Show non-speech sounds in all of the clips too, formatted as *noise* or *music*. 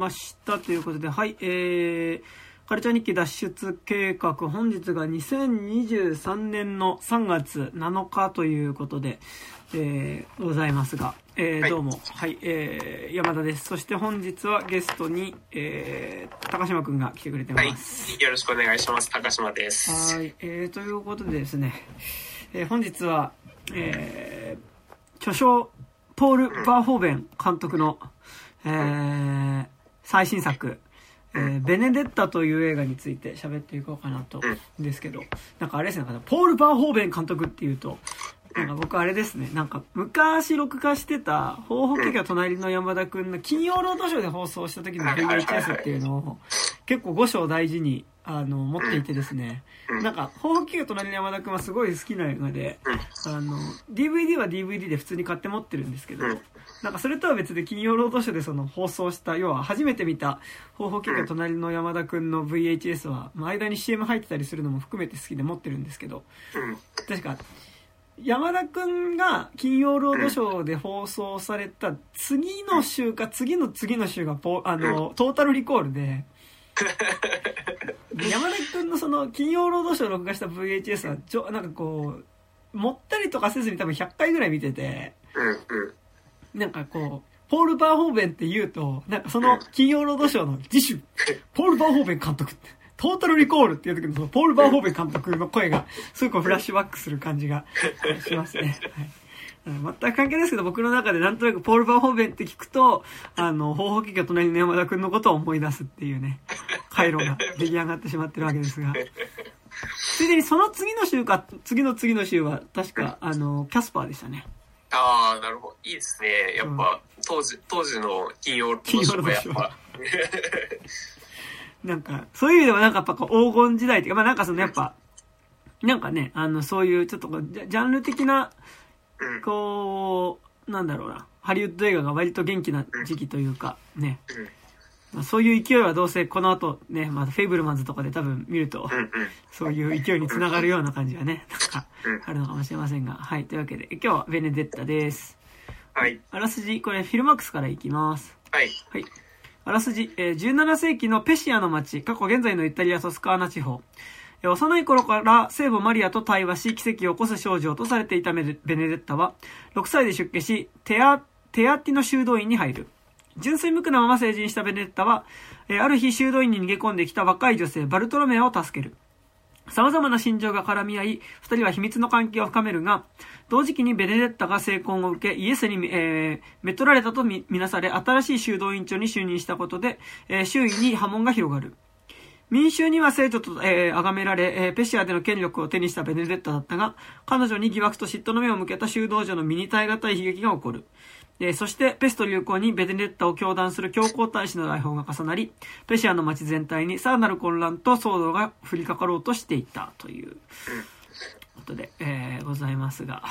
ましたということで、はい、えー、カルチャー日記脱出計画、本日が2023年の3月7日ということで、えー、ございますが、えー、どうも、はい、えー、山田です。そして本日はゲストに、えー、高島くんが来てくれてます。はい、よろしくお願いします。高島です。はい、えー、ということでですね、えー、本日は、えー、巨匠、ポール・バーホーベン監督の、えー、最新作、えー、ベネデッタという映画について喋っていこうかなと、ですけど、なんかあれですね、ポール・バーホーベン監督っていうと、なんか僕あれですね、なんか昔録画してた、方法家が隣の山田くんの金曜ロードショーで放送した時の VHS っていうのを、結構5章大事に、あの、持っていてですね、なんか、方法家が隣の山田くんはすごい好きな映画で、あの、DVD は DVD で普通に買って持ってるんですけど、なんかそれとは別で金曜ロードショーでその放送した、要は初めて見た方法家が隣の山田くんの VHS は、まあ、間に CM 入ってたりするのも含めて好きで持ってるんですけど、確か、山田くんが金曜ロードショーで放送された次の週か次の次の週がポあのトータルリコールで、*laughs* 山田くんのその金曜ロードショー録画した VHS はちょなんかこうもったりとかせずに多分100回ぐらい見てて、なんかこうポール・バーホーベンって言うと、なんかその金曜ロードショーの次週、ポール・バーホーベン監督って、トータルリコールっていう時のそのポール・バーホーベン監督の声が、すごくフラッシュバックする感じがしますね。はい全く関係ないですけど、僕の中でなんとなくポール・バーホーベンって聞くと、あの、方法機が隣の山田くんのことを思い出すっていうね、回路が出来上がってしまってるわけですが。ついでにその次の週か、次の次の週は、確か、あの、キャスパーでしたね。ああ、なるほど。いいですね。やっぱ、うん、当時、当時の金曜ロードやっぱ。*laughs* なんか、そういう意味ではなんかやっぱこう黄金時代っていうか、まあなんかそのやっぱ、なんかね、あの、そういうちょっとジャンル的な、こう、なんだろうな、ハリウッド映画が割と元気な時期というか、ね。まあ、そういう勢いはどうせこの後ね、まあ、フェイブルマンズとかで多分見ると、そういう勢いにつながるような感じがね、*laughs* なんか、あるのかもしれませんが。はい。というわけで、今日はベネデッタです。はい。あらすじ、これフィルマックスからいきます。はい。はい。あらすじ、えー、17世紀のペシアの町、過去現在のイタリア・トスカーナ地方。えー、幼い頃から聖母マリアと対話し、奇跡を起こす少女とされていたベネデッタは、6歳で出家し、テア、テアティの修道院に入る。純粋無垢なまま成人したベネッタは、え、ある日修道院に逃げ込んできた若い女性、バルトロメアを助ける。様々な心情が絡み合い、二人は秘密の関係を深めるが、同時期にベネデッタが成婚を受け、イエスに、えー、めとられたとみなされ、新しい修道院長に就任したことで、えー、周囲に波紋が広がる。民衆には聖女と、えー、崇められ、えー、ペシアでの権力を手にしたベネデッタだったが、彼女に疑惑と嫉妬の目を向けた修道女の身に耐え難い悲劇が起こる。えー、そして、ペスト流行にベネデッタを教団する教皇大使の来訪が重なり、ペシアの街全体にさらなる混乱と騒動が降りかかろうとしていたということで、えー、ございますが、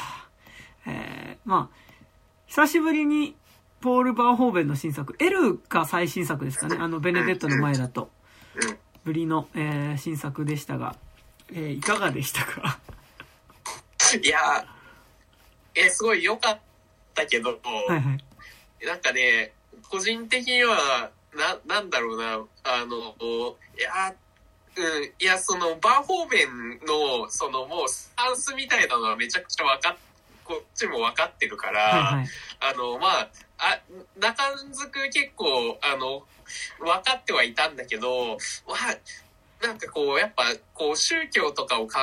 えー、まあ、久しぶりにポール・バーホーベンの新作、エルが最新作ですかね、あの、ベネデッタの前だと、ぶりの、えー、新作でしたが、えー、いかがでしたか？*laughs* いやえ、すごい良かっ。ったけど、はいはい、なんかね、個人的には、な、なんだろうな、あの、いや、うん、いや、その、バーホーベンの、その、もう、スタンスみたいなのはめちゃくちゃ分かっ、こっちも分かってるから、はいはい、あの、まあ、あ、中づく結構、あの、分かってはいたんだけど、まあ、なんかこう、やっぱ、こう、宗教とかを考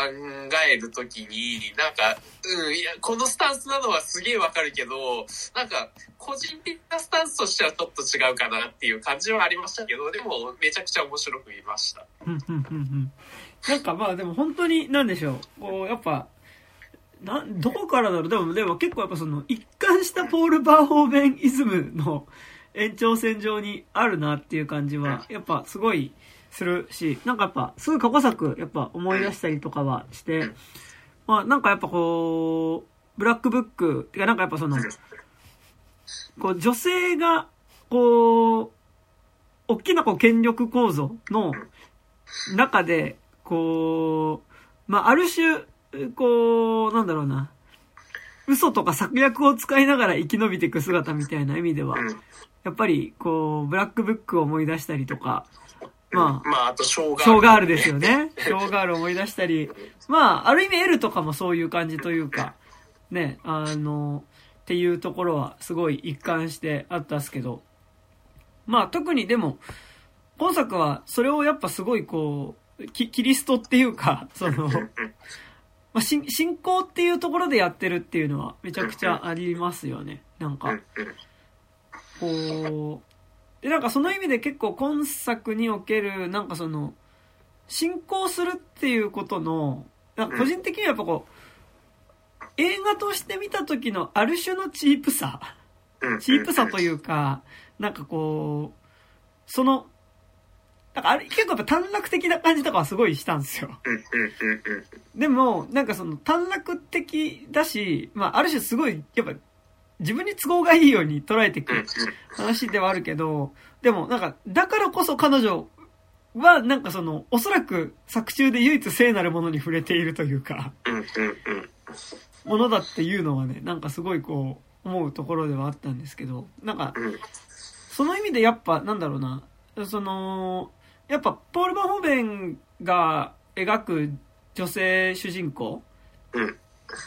えるときに、なんか、うん、いや、このスタンスなのはすげえわかるけど、なんか、個人的なスタンスとしてはちょっと違うかなっていう感じはありましたけど、でも、めちゃくちゃ面白く見ました。うん、うん、うん、なんかまあ、でも本当に、なんでしょう、こう、やっぱ、な、どこからだろう。でも、でも結構やっぱその、一貫したポール・バーホーベンイズムの延長線上にあるなっていう感じは、やっぱすごい、するし、なんかやっぱ、すぐ過去作、やっぱ思い出したりとかはして、まあなんかやっぱこう、ブラックブック、てかなんかやっぱその、こう女性が、こう、大きなこう権力構造の中で、こう、まあある種、こう、なんだろうな、嘘とか策略を使いながら生き延びていく姿みたいな意味では、やっぱり、こう、ブラックブックを思い出したりとか、まあ、まあ、あと、ショーガール、ショーガールですよね。ショーガールを思い出したり、まあ、ある意味 L とかもそういう感じというか、ね、あの、っていうところはすごい一貫してあったんですけど、まあ特にでも、今作はそれをやっぱすごいこう、キキリストっていうか、*laughs* その、まあ、信仰っていうところでやってるっていうのはめちゃくちゃありますよね。なんか、こう、で、なんかその意味で結構今作における、なんかその、信仰するっていうことの、なんか個人的にはやっぱこう、映画として見た時のある種のチープさ、チープさというか、なんかこう、その、なんかあれ結構やっぱ短絡的な感じとかはすごいしたんですよ。でも、なんかその短絡的だし、まあある種すごい、やっぱ自分に都合がいいように捉えていく話ではあるけど、でもなんか、だからこそ彼女はなんかその、おそらく作中で唯一聖なるものに触れているというか、ものだっていうのはね、なんかすごいこう、思うところではあったんですけど、なんか、その意味でやっぱ、なんだろうな、その、やっぱ、ポール・バホーベンが描く女性主人公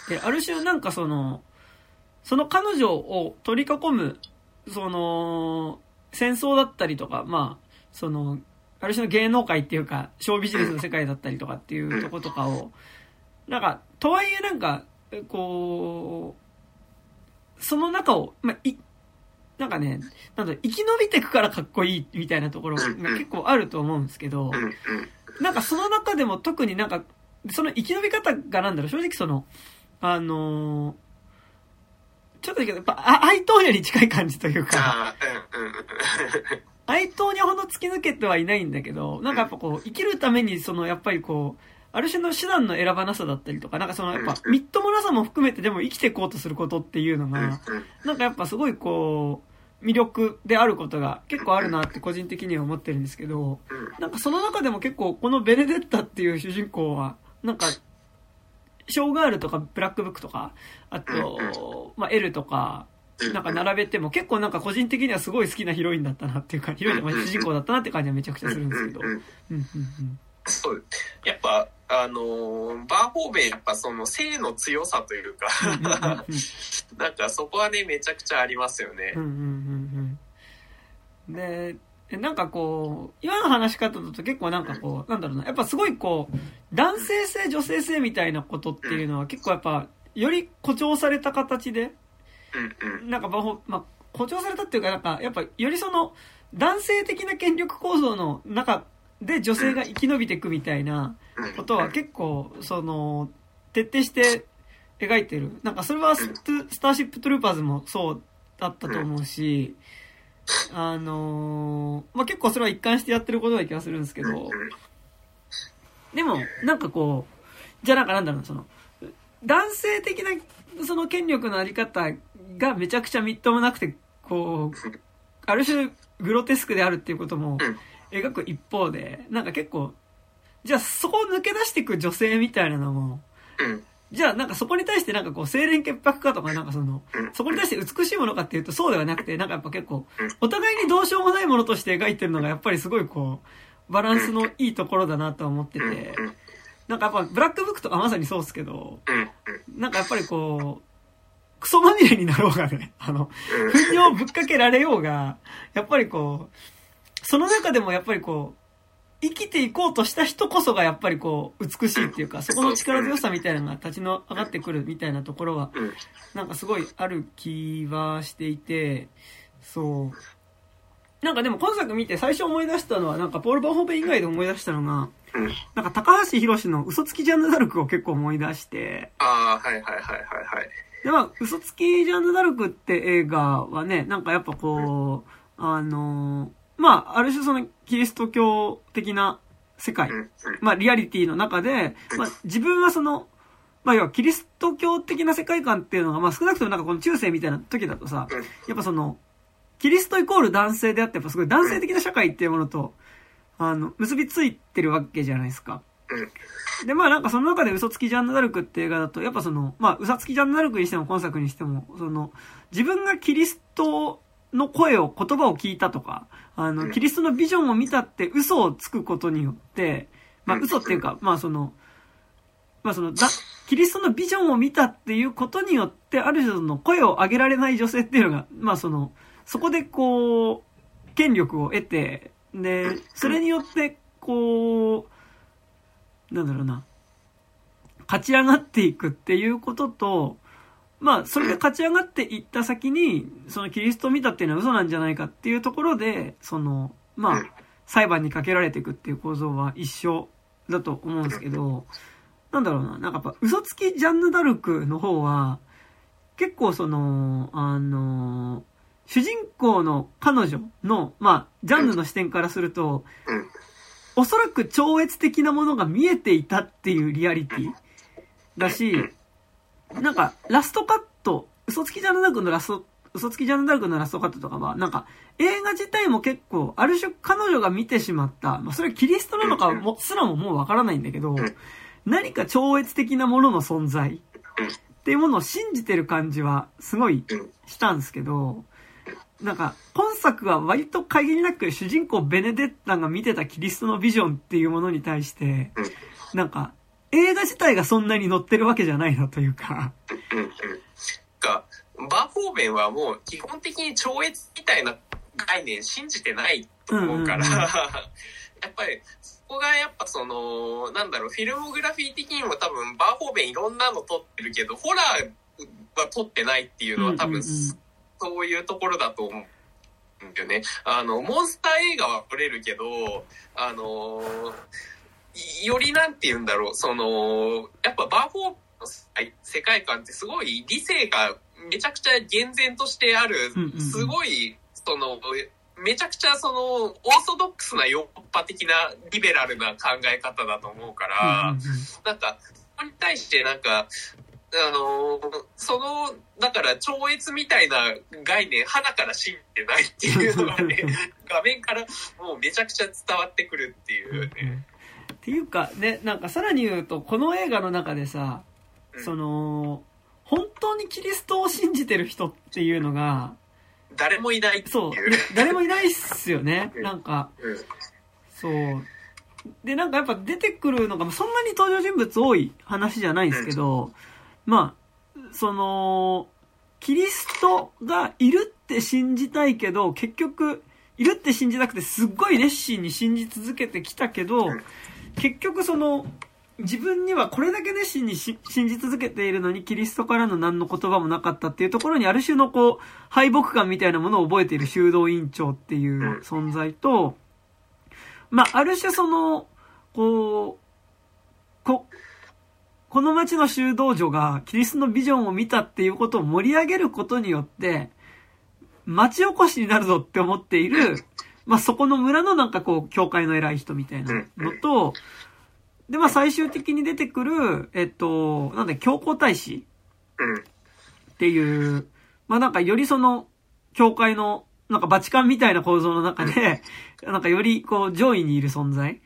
で、ある種なんかその、その彼女を取り囲む、その、戦争だったりとか、まあ、その、ある種の芸能界っていうか、ショービジネスの世界だったりとかっていうとことかを、なんか、とはいえなんか、こう、その中を、まあ、い、なんかね、なんだ生き延びてくからかっこいいみたいなところが結構あると思うんですけど、なんかその中でも特になんか、その生き延び方がなんだろう、正直その、あのー、ちょっとやっぱ、アイトーニャに近い感じというか、アイトーニャほど突き抜けてはいないんだけど、なんかやっぱこう、生きるためにその、やっぱりこう、ある種の手段の選ばなさだったりとか、なんかそのやっぱ、みっともなさも含めてでも生きていこうとすることっていうのが、なんかやっぱすごいこう、魅力であることが結構あるなって個人的には思ってるんですけど、なんかその中でも結構このベネデッタっていう主人公は、なんか、ショーガールとかブラックブックとか、あと、まあ、L とか、なんか並べても結構なんか個人的にはすごい好きなヒロインだったなっていうか、ヒロインとか主人公だったなって感じはめちゃくちゃするんですけど。うんうんうん。そう。やっぱ、あのー、バーホーベンやっぱその性の強さというか *laughs* なんかそこはね、めちゃくちゃありますよね。うんうんうんうん。で、なんかこう、今の話し方だと結構なんかこう、なんだろうな、やっぱすごいこう、男性性、女性性みたいなことっていうのは結構やっぱ、より誇張された形で、なんかまあ、誇張されたっていうか、なんか、やっぱよりその、男性的な権力構造の中で女性が生き延びていくみたいなことは結構、その、徹底して描いてる。なんかそれはスターシップトゥルーパーズもそうだったと思うし、あのー、まあ、結構それは一貫してやってることな気がするんですけど、でも、なんかこう、じゃあなんかなんだろうその、男性的なその権力のあり方がめちゃくちゃみっともなくて、こう、ある種グロテスクであるっていうことも描く一方で、なんか結構、じゃあそこを抜け出していく女性みたいなのも、じゃあなんかそこに対してなんかこう、清廉潔白かとかなんかその、そこに対して美しいものかっていうとそうではなくて、なんかやっぱ結構、お互いにどうしようもないものとして描いてるのがやっぱりすごいこう、バランスのいいところだなと思ってて、なんかやっぱブラックブックとかまさにそうですけど、なんかやっぱりこう、クソまみれになろうがね、*laughs* あの、糞尿ぶっかけられようが、やっぱりこう、その中でもやっぱりこう、生きていこうとした人こそがやっぱりこう、美しいっていうか、そこの力強さみたいなのが立ちの上がってくるみたいなところは、なんかすごいある気はしていて、そう。なんかでも今作見て最初思い出したのは、なんかポール・バンホーベン以外で思い出したのが、なんか高橋宏の嘘つきジャンヌ・ダルクを結構思い出して。ああ、はいはいはいはいはい。で、まあ、嘘つきジャンヌ・ダルクって映画はね、なんかやっぱこう、あのまあ、ある種そのキリスト教的な世界、まあ、リアリティの中で、まあ、自分はその、まあ、要はキリスト教的な世界観っていうのが、まあ、少なくともなんかこの中世みたいな時だとさ、やっぱその、キリストイコール男性であって、やっぱすごい男性的な社会っていうものと、あの、結びついてるわけじゃないですか。で、まあなんかその中で嘘つきジャンヌ・ダルクって映画だと、やっぱその、まあ嘘つきジャンヌ・ダルクにしても今作にしても、その、自分がキリストの声を、言葉を聞いたとか、あの、キリストのビジョンを見たって嘘をつくことによって、まあ嘘っていうか、まあその、まあその、だ、キリストのビジョンを見たっていうことによって、ある種の声を上げられない女性っていうのが、まあその、そこでこう、権力を得て、で、それによって、こう、なんだろうな、勝ち上がっていくっていうことと、まあ、それで勝ち上がっていった先に、そのキリストを見たっていうのは嘘なんじゃないかっていうところで、その、まあ、裁判にかけられていくっていう構造は一緒だと思うんですけど、なんだろうな、なんかやっぱ嘘つきジャンヌ・ダルクの方は、結構その、あの、主人公の彼女の、まあ、ジャンヌの視点からすると、おそらく超越的なものが見えていたっていうリアリティだし、なんか、ラストカット、嘘つきジャンヌ・ダルクのラスト、嘘つきジャンヌ・ダルクのラストカットとかは、なんか、映画自体も結構、ある種彼女が見てしまった、まあ、それはキリストなのかも、すらももうわからないんだけど、何か超越的なものの存在っていうものを信じてる感じはすごいしたんですけど、なんか、今作は割と限りなく主人公ベネデッタが見てたキリストのビジョンっていうものに対して、なんか、映画自体がそんなに載ってるわけじゃないなというか。うんうん。か、バーフォーベンはもう基本的に超越みたいな概念信じてないと思うから、*laughs* やっぱりそこがやっぱその、なんだろう、フィルモグラフィー的にも多分バーフォーベンいろんなの撮ってるけど、ホラーは撮ってないっていうのは多分、そういうところだと思う。んだよね。あの、モンスター映画は撮れるけど、あのーよりなんて言うんだろう、その、やっぱバーフォーの世界観ってすごい理性がめちゃくちゃ厳然としてある、すごい、その、めちゃくちゃその、オーソドックスなヨーロッパ的なリベラルな考え方だと思うから、なんか、そこに対してなんか、あのその、だから超越みたいな概念、花から信じてないっていうのがね、*laughs* 画面からもうめちゃくちゃ伝わってくるっていうね。っていうか、ね、なんかさらに言うと、この映画の中でさ、うん、その、本当にキリストを信じてる人っていうのが、誰もいないそう。誰もいないっすよね。なんか、そう。で、なんかやっぱ出てくるのが、そんなに登場人物多い話じゃないんですけど、まあ、その、キリストがいるって信じたいけど、結局、いるって信じなくてすっごい熱心に信じ続けてきたけど、結局その、自分にはこれだけ熱心に信じ続けているのにキリストからの何の言葉もなかったっていうところにある種のこう、敗北感みたいなものを覚えている修道院長っていう存在と、まあ、ある種その、こう、こ、この町の修道女がキリストのビジョンを見たっていうことを盛り上げることによって、町おこしになるぞって思っているまあ、そこの村のなんかこう、教会の偉い人みたいなのと、で、まあ、最終的に出てくる、えっと、なんだ、教皇太子っていう、まあ、なんかよりその、教会の、なんかバチカンみたいな構造の中で、なんかよりこう、上位にいる存在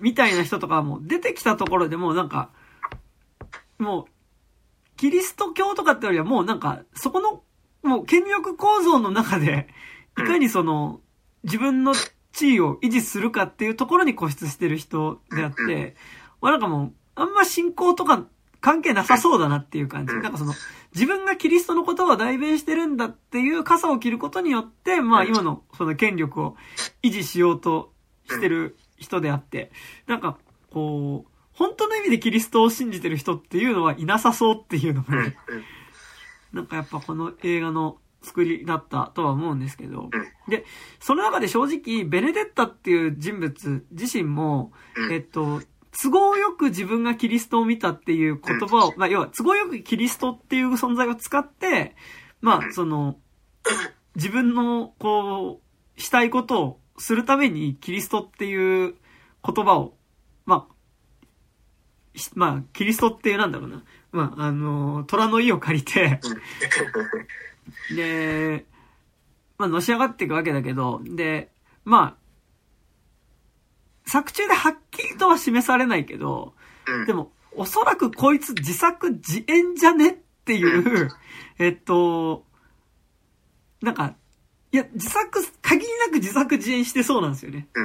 みたいな人とかも出てきたところでもなんか、もう、キリスト教とかってよりはもうなんか、そこの、もう権力構造の中で、いかにその、自分の地位を維持するかっていうところに固執してる人であって、まあなんかもう、あんま信仰とか関係なさそうだなっていう感じ。なんかその、自分がキリストのことを代弁してるんだっていう傘を切ることによって、まあ今のその権力を維持しようとしてる人であって、なんかこう、本当の意味でキリストを信じてる人っていうのはいなさそうっていうのがね、なんかやっぱこの映画の作りだったとは思うんですけど、で、その中で正直、ベネデッタっていう人物自身も、えっと、都合よく自分がキリストを見たっていう言葉を、まあ、要は都合よくキリストっていう存在を使って、まあ、その、自分の、こう、したいことをするためにキリストっていう言葉を、まあ、まあ、キリストってなんだろうな。まあ、あの、虎の意を借りて *laughs* で、まあ、のし上がっていくわけだけど、で、まあ、作中ではっきりとは示されないけど、でも、おそらくこいつ自作自演じゃねっていう、えっと、なんか、いや、自作、限りなく自作自演してそうなんですよね。*laughs*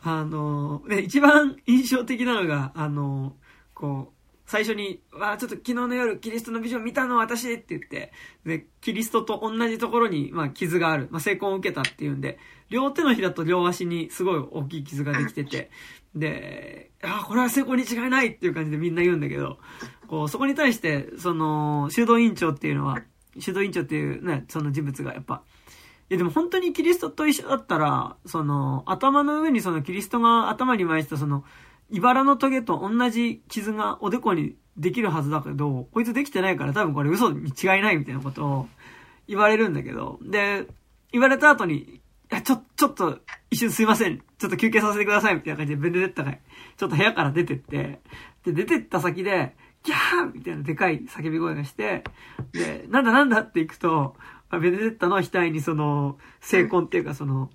あの、ね、一番印象的なのが、あの、こう、最初に、わあ、ちょっと昨日の夜、キリストのビジョン見たの私って言って、で、キリストと同じところに、まあ、傷がある。まあ、成功を受けたっていうんで、両手のひらと両足にすごい大きい傷ができてて、*laughs* で、あ、これは成功に違いないっていう感じでみんな言うんだけど、こう、そこに対して、その、修道院長っていうのは、修道院長っていうね、その人物がやっぱ、いやでも本当にキリストと一緒だったら、その、頭の上にそのキリストが頭に巻いてたその、茨のトゲと同じ傷がおでこにできるはずだけど、こいつできてないから多分これ嘘に違いないみたいなことを言われるんだけど、で、言われた後に、いや、ちょ、ちょっと、一瞬すいません。ちょっと休憩させてください。みたいな感じでベネデッタが、ちょっと部屋から出てって、で、出てった先で、ギャーみたいなでかい叫び声がして、で、なんだなんだって行くと、ベネデッタの額にその、成婚っていうかその、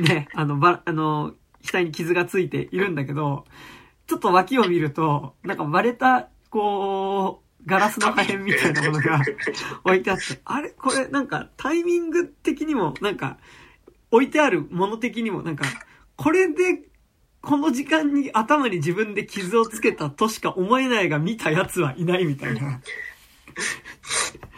ね、あの、ば、あの、額に傷がついているんだけど、ちょっと脇を見ると、なんか割れた、こう、ガラスの破片みたいなものが *laughs* 置いてあって、あれ？これなんかタイミング的にも、なんか、置いてあるもの的にも、なんか、これで、この時間に頭に自分で傷をつけたとしか思えないが見た奴はいないみたいな *laughs*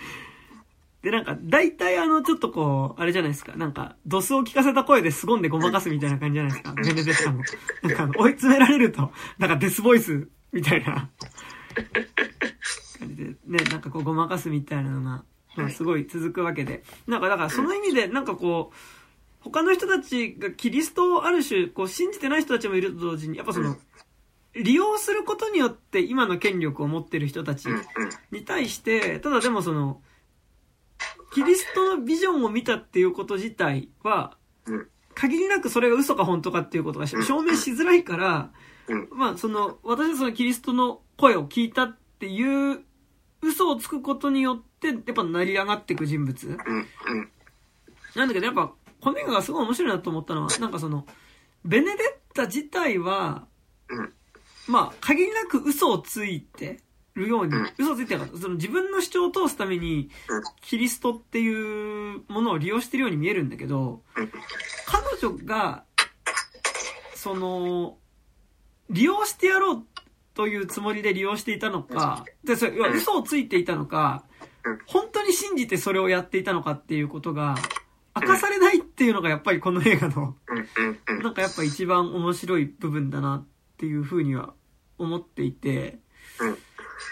で、なんか、大体あの、ちょっとこう、あれじゃないですか。なんか、ドスを聞かせた声で凄んでごまかすみたいな感じじゃないですか。ベネデッタも。なんか、追い詰められると、なんかデスボイスみたいな感じで、ね、なんかこう、ごまかすみたいなのが、まあ、すごい続くわけで。なんか、だからその意味で、なんかこう、他の人たちがキリストをある種、こう、信じてない人たちもいると同時に、やっぱその、利用することによって今の権力を持ってる人たちに対して、ただでもその、キリストのビジョンを見たっていうこと自体は、限りなくそれが嘘か本当かっていうことが証明しづらいから、まあその、私はそのキリストの声を聞いたっていう嘘をつくことによって、やっぱ成り上がっていく人物。なんだけどやっぱ、この映画がすごい面白いなと思ったのは、なんかその、ベネデッタ自体は、まあ、限りなく嘘をついて、るように、嘘ついてなかった。その自分の主張を通すために、キリストっていうものを利用してるように見えるんだけど、彼女が、その、利用してやろうというつもりで利用していたのか、で、それ、要は嘘をついていたのか、本当に信じてそれをやっていたのかっていうことが、明かされないっていうのがやっぱりこの映画の、なんかやっぱ一番面白い部分だなっていうふうには思っていて、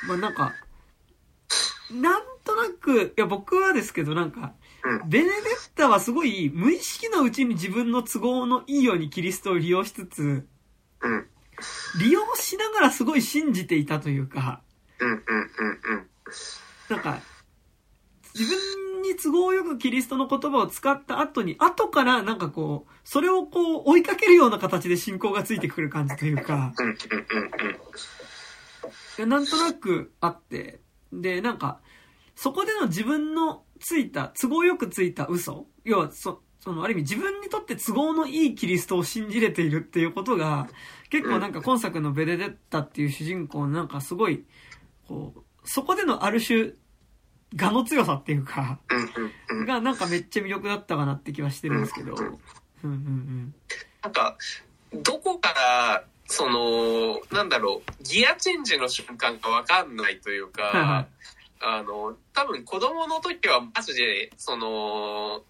まあなんか、なんとなく、いや僕はですけどなんか、ベネデッタはすごい無意識のうちに自分の都合のいいようにキリストを利用しつつ、利用しながらすごい信じていたというか、なんか、自分に都合よくキリストの言葉を使った後に、後からなんかこう、それをこう追いかけるような形で信仰がついてくる感じというか、なんとなくあって、で、なんか、そこでの自分のついた、都合よくついた嘘要は、そ、その、ある意味自分にとって都合のいいキリストを信じれているっていうことが、結構なんか今作のベネデッタっていう主人公のなんかすごい、こう、そこでのある種、我の強さっていうか、がなんかめっちゃ魅力だったかなって気はしてるんですけど。うんうんうん。なんか、どこからその、なんだろう、ギアチェンジの瞬間がわかんないというか、あの、多分子供の時はマジで、その、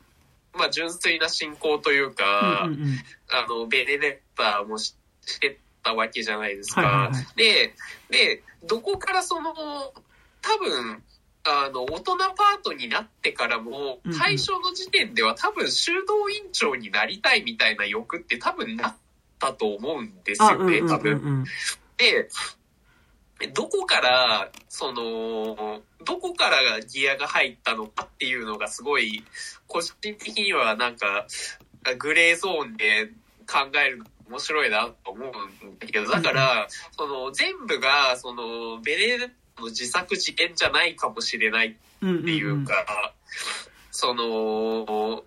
まあ、純粋な信仰というか、うんうんうん、あの、ベネデッタもしてたわけじゃないですか。はいはいはい、で、で、どこからその、多分、あの、大人パートになってからも、最初の時点では多分修道院長になりたいみたいな欲って多分なったと思うんですよね、多分。で、どこから、その、どこからギアが入ったのかっていうのがすごい、個人的にはなんか、グレーゾーンで考える面白いなと思うんだけど、だから、その、全部が、その、ベネデットの自作自演じゃないかもしれないっていうか、その、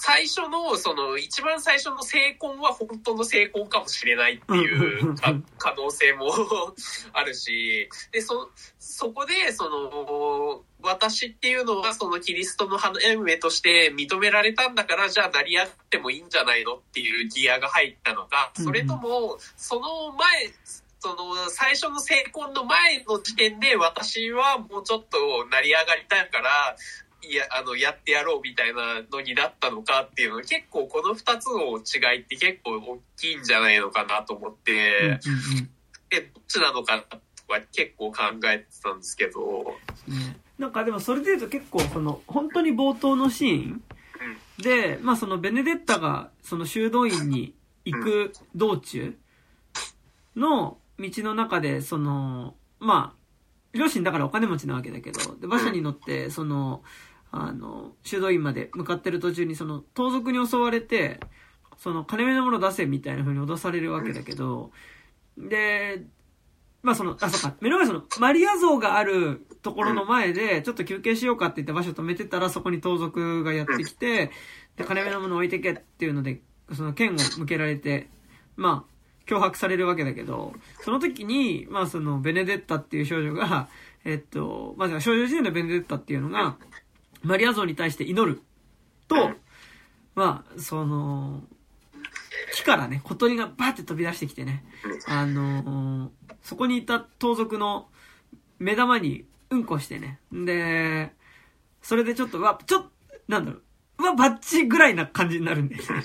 最初の、その、一番最初の成婚は本当の成婚かもしれないっていう可能性も *laughs* あるし、で、そ、そこで、その、私っていうのはそのキリストの花嫁として認められたんだから、じゃあ成り合ってもいいんじゃないのっていうギアが入ったのか、それとも、その前、その最初の成婚の前の時点で私はもうちょっと成り上がりたいから、いや、あの、やってやろうみたいなのになったのかっていうのは結構この二つの違いって結構大きいんじゃないのかなと思って、で、どっちなのかなとか結構考えてたんですけど。なんかでもそれで言うと結構その、本当に冒頭のシーンで、まあそのベネデッタがその修道院に行く道中の道の中で、その、まあ、両親だからお金持ちなわけだけど、で、馬車に乗って、その、あの、修道院まで向かってる途中に、その、盗賊に襲われて、その、金目のもの出せみたいな風に脅されるわけだけど、で、まあその、あ、そっか、目の前その、マリア像があるところの前で、ちょっと休憩しようかって言って場所止めてたら、そこに盗賊がやってきて、で、金目のもの置いてけっていうので、その剣を向けられて、まあ、脅迫されるわけだけど、その時に、まあその、ベネデッタっていう少女が、えっと、まず少女時代のベネデッタっていうのが、マリア像に対して祈ると、まあ、その、木からね、小鳥がバーって飛び出してきてね、あのそこにいた盗賊の目玉にうんこしてね。で、それでちょっと、わ、ちょっ、なんだろう、うわ、バッチぐらいな感じになるんですね。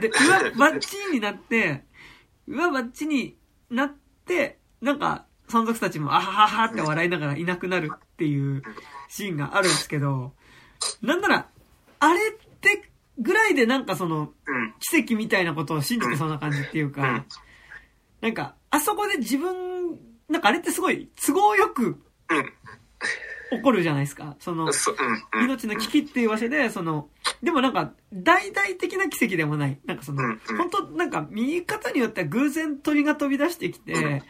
で、うわ、バッチになって、うわ、バッチになって、なんか、山賊たちも、あはははって笑いながらいなくなるっていうシーンがあるんですけど、なんなら、あれってぐらいでなんかその、奇跡みたいなことを信じてそうな感じっていうか、なんか、あそこで自分、なんかあれってすごい都合よく、起こるじゃないですか。その、命の危機っていう場所で、その、でもなんか、大々的な奇跡でもない。なんかその、本当なんか見方によっては偶然鳥が飛び出してきて、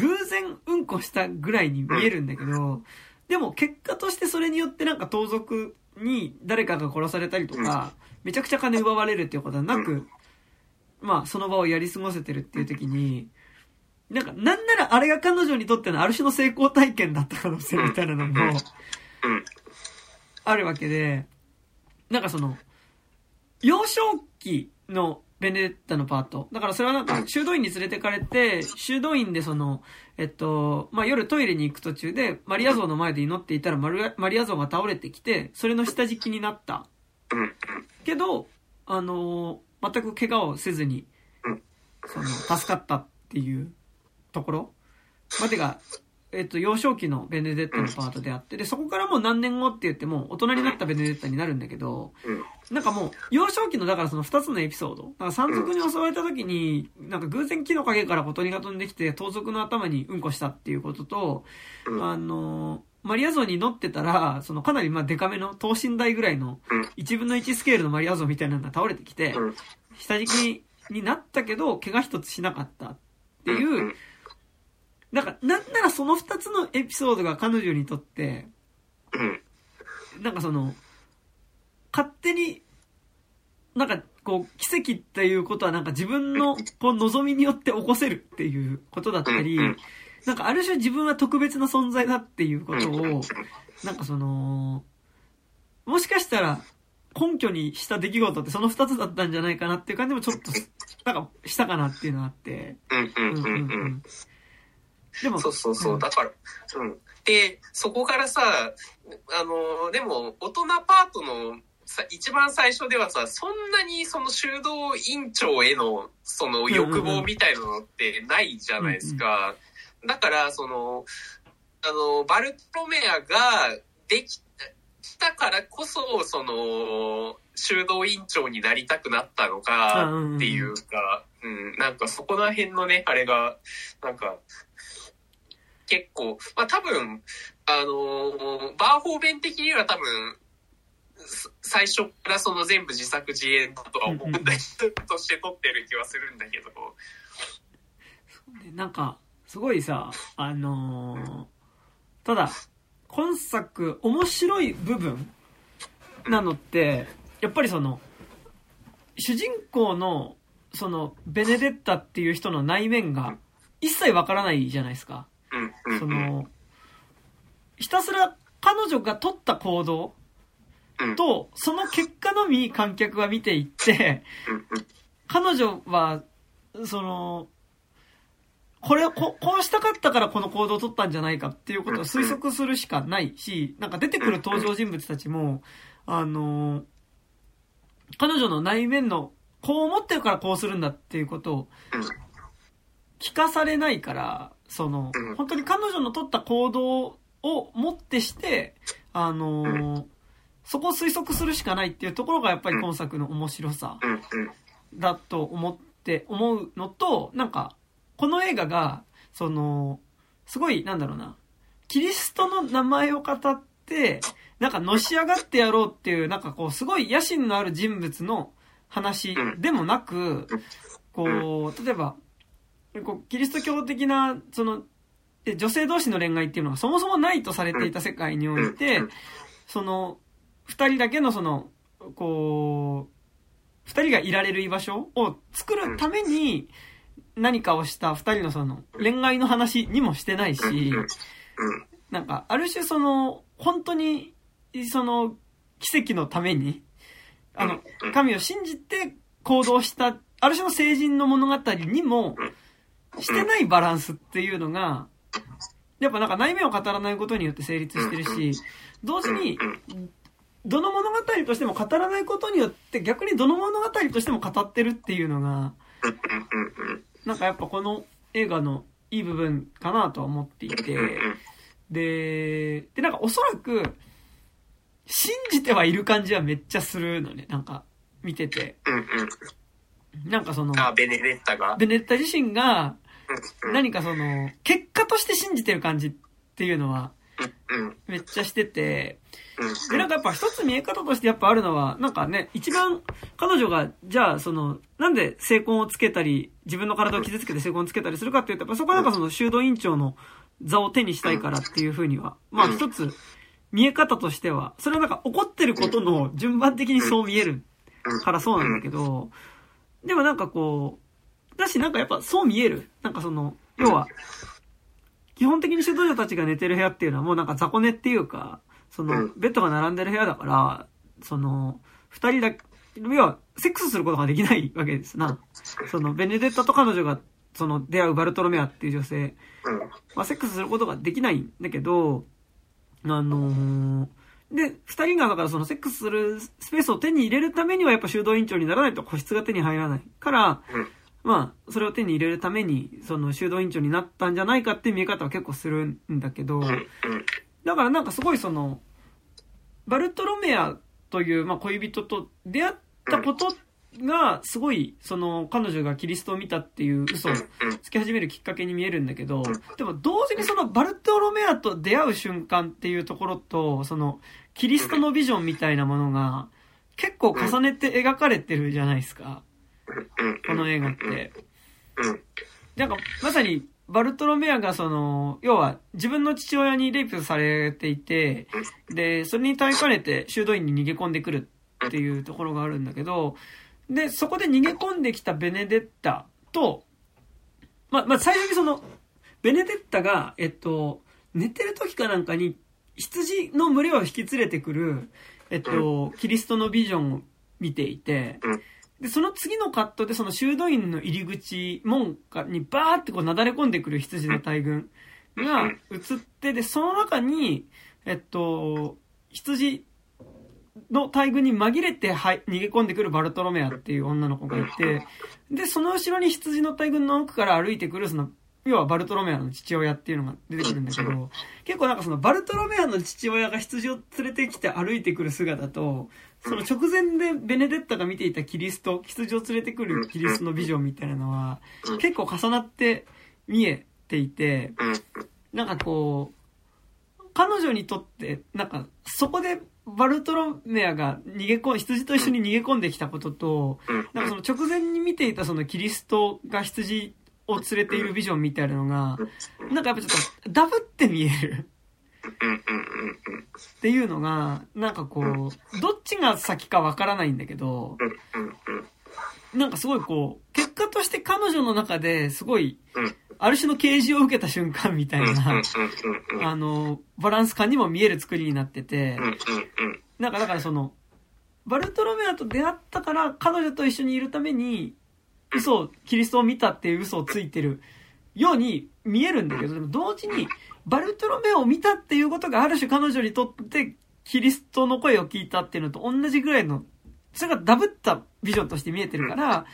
偶然うんこしたぐらいに見えるんだけど、でも結果としてそれによってなんか盗賊に誰かが殺されたりとか、めちゃくちゃ金奪われるっていうことはなく、まあその場をやり過ごせてるっていう時に、なんか、なんならあれが彼女にとってのある種の成功体験だった可能性みたいなのも、あるわけで、なんかその、幼少期のベネデッタのパート。だからそれはなんか、修道院に連れてかれて、修道院でその、えっと、まあ、夜トイレに行く途中で、マリア像の前で祈っていたらマリア、マリア像が倒れてきて、それの下敷きになった。けど、あのー、全く怪我をせずに、その、助かったっていうところまでがえっと、幼少期のベネデッタのパートであって、で、そこからもう何年後って言っても、大人になったベネデッタになるんだけど、なんかもう、幼少期の、だからその二つのエピソード。だから山賊に襲われた時に、なんか偶然木の陰から小鳥が飛んできて、盗賊の頭にうんこしたっていうことと、あの、マリア像に乗ってたら、そのかなりまあデカめの等身大ぐらいの、1分の1スケールのマリア像みたいなのが倒れてきて、下敷きになったけど、怪我一つしなかったっていう、なんか、なんならその二つのエピソードが彼女にとって、なんかその、勝手に、なんかこう、奇跡っていうことはなんか自分のこう望みによって起こせるっていうことだったり、なんかある種自分は特別な存在だっていうことを、なんかその、もしかしたら根拠にした出来事ってその二つだったんじゃないかなっていう感じもちょっと、なんかしたかなっていうのがあって。うんうんうんうん。でも。そうそうそう。だから、うん。で、そこからさ、あの、でも、大人パートのさ、一番最初ではさ、そんなにその修道院長への、その欲望みたいなのってないじゃないですか。だから、その、あの、バルトロメアができたからこそ、その、修道院長になりたくなったのかっていうか、うん、なんかそこら辺のね、あれが、なんか、結構、まあ多分、あのー、バーホーベン的には多分、最初からその全部自作自演だとは思うんだけど、として撮ってる気はするんだけど。なんか、すごいさ、あのー、ただ、今作面白い部分なのって、やっぱりその、主人公の、その、ベネデッタっていう人の内面が一切わからないじゃないですか。その、ひたすら彼女が取った行動と、その結果のみ観客は見ていって、彼女は、その、これをこ、こうしたかったからこの行動を取ったんじゃないかっていうことを推測するしかないし、なんか出てくる登場人物たちも、あの、彼女の内面の、こう思ってるからこうするんだっていうことを、聞かされないから、その、本当に彼女の取った行動をもってして、あのそこを推測するしかないっていうところがやっぱり今作の面白さだと思って、思うのと、なんか、この映画が、その、すごい、なんだろうな、キリストの名前を語って、なんかのし上がってやろうっていう、なんかこう、すごい野心のある人物の話でもなく、こう、例えば、こうキリスト教的な、その、女性同士の恋愛っていうのはそもそもないとされていた世界において、その、二人だけのその、こう、二人がいられる居場所を作るために、何かをした二人のその、恋愛の話にもしてないし、なんか、ある種その、本当に、その、奇跡のために、あの、神を信じて行動した、ある種の成人の物語にも、してないバランスっていうのが、やっぱなんか内面を語らないことによって成立してるし、同時に、どの物語としても語らないことによって逆にどの物語としても語ってるっていうのが、なんかやっぱこの映画のいい部分かなとは思っていて、で、で、なんかおそらく、信じてはいる感じはめっちゃするのね、なんか、見てて。なんかその、あ、ベネデッタが？ベネッタ自身が、何かその、結果として信じてる感じっていうのは、めっちゃしてて、で、なんかやっぱ一つ見え方としてやっぱあるのは、なんかね、一番彼女が、じゃあその、なんで成婚をつけたり、自分の体を傷つけて成婚をつけたりするかっていうと、やっぱそこはなんかその修道院長の座を手にしたいからっていうふうには、まあ一つ見え方としては、それはなんか怒ってることの順番的にそう見えるからそうなんだけど、でもなんかこう、だしなんかやっぱそう見える。なんかその、要は、基本的に指導者たちが寝てる部屋っていうのはもうなんか雑魚寝っていうか、その、ベッドが並んでる部屋だから、その、二人だけ、要は、セックスすることができないわけですな。その、ベネデッタと彼女が、その、出会うバルトロメアっていう女性、まあ、セックスすることができないんだけど、あのー、で、二人がだからそのセックスするスペースを手に入れるためにはやっぱ修道院長にならないと個室が手に入らないから、まあ、それを手に入れるために、その修道院長になったんじゃないかって見え方は結構するんだけど、だからなんかすごいその、バルトロメアという、まあ、恋人と出会ったことが、すごい、その、彼女がキリストを見たっていう嘘をつき始めるきっかけに見えるんだけど、でも同時にそのバルトロメアと出会う瞬間っていうところと、その、キリストのビジョンみたいなものが、結構重ねて描かれてるじゃないですか。この映画って。なんか、まさに、バルトロメアがその、要は自分の父親にレイプされていて、で、それに耐えかねて修道院に逃げ込んでくるっていうところがあるんだけど、で、そこで逃げ込んできたベネデッタと、ま、まあ、最初にその、ベネデッタが、えっと、寝てる時かなんかに羊の群れを引き連れてくる、えっと、キリストのビジョンを見ていて、で、その次のカットでその修道院の入り口、門にバーってこうなだれ込んでくる羊の大群が映って、で、その中に、えっと、羊の大群に紛れて、はい、逃げ込んでくるバルトロメアっていう女の子がいて、で、その後ろに羊の大群の奥から歩いてくる、その、要はバルトロメアの父親っていうのが出てくるんだけど、結構なんかそのバルトロメアの父親が羊を連れてきて歩いてくる姿と、その直前でベネデッタが見ていたキリスト、羊を連れてくるキリストのビジョンみたいなのは、結構重なって見えていて、なんかこう、彼女にとって、なんか、そこでバルトロメアが逃げ込ん、羊と一緒に逃げ込んできたことと、なんかその直前に見ていたそのキリストが羊を連れているビジョンみたいなのが、なんかやっぱちょっとダブって見える。っていうのが、なんかこう、どっちが先かわからないんだけど、なんかすごいこう、結果として彼女の中ですごい、ある種の啓示を受けた瞬間みたいな、あの、バランス感にも見える作りになってて、なんかだからその、バルトロメアと出会ったから彼女と一緒にいるために、嘘を、キリストを見たっていう嘘をついてるように見えるんだけど、でも同時に、バルトロメアを見たっていうことがある種彼女にとってキリストの声を聞いたっていうのと同じぐらいの、それがダブったビジョンとして見えてるから、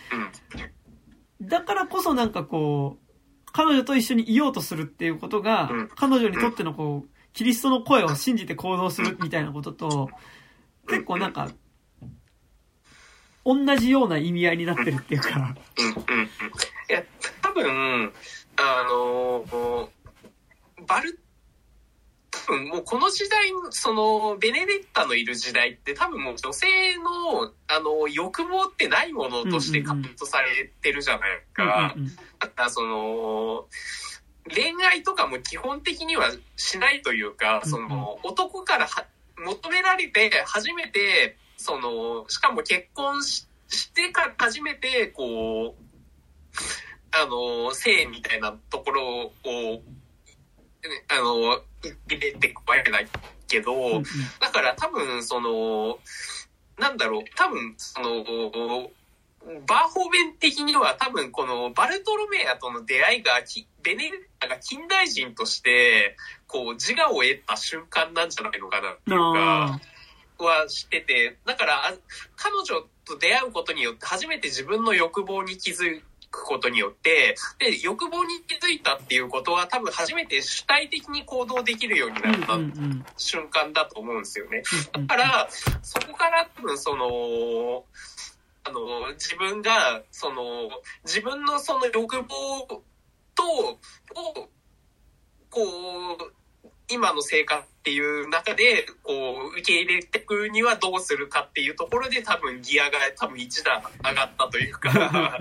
だからこそなんかこう、彼女と一緒にいようとするっていうことが、彼女にとってのこう、キリストの声を信じて行動するみたいなことと、結構なんか、同じような意味合いになってるっていうか。うん。うん。いや、多分、あの、バル、多分もうこの時代、その、ベネデッタのいる時代って多分もう女性の、あの、欲望ってないものとしてカットされてるじゃないか。だからその、恋愛とかも基本的にはしないというか、その、男から求められて初めて、その、しかも結婚してから初めて、こう、あの、性みたいなところを、あの、入れてくわけだけど、だから多分、その、なんだろう、多分、その、バーホーベン的には多分このバルトロメアとの出会いが、ベネルタが近代人として、こう自我を得た瞬間なんじゃないのかなっていうか、はしてて、だから彼女と出会うことによって初めて自分の欲望に気づくことによって、で、欲望に気づいたっていうことは多分初めて主体的に行動できるようになった瞬間だと思うんですよね。だから、そこから多分その、あの、自分が、その、自分のその欲望と、を、こう、今の生活っていう中で、こう、受け入れていくにはどうするかっていうところで多分ギアが多分一段上がったというか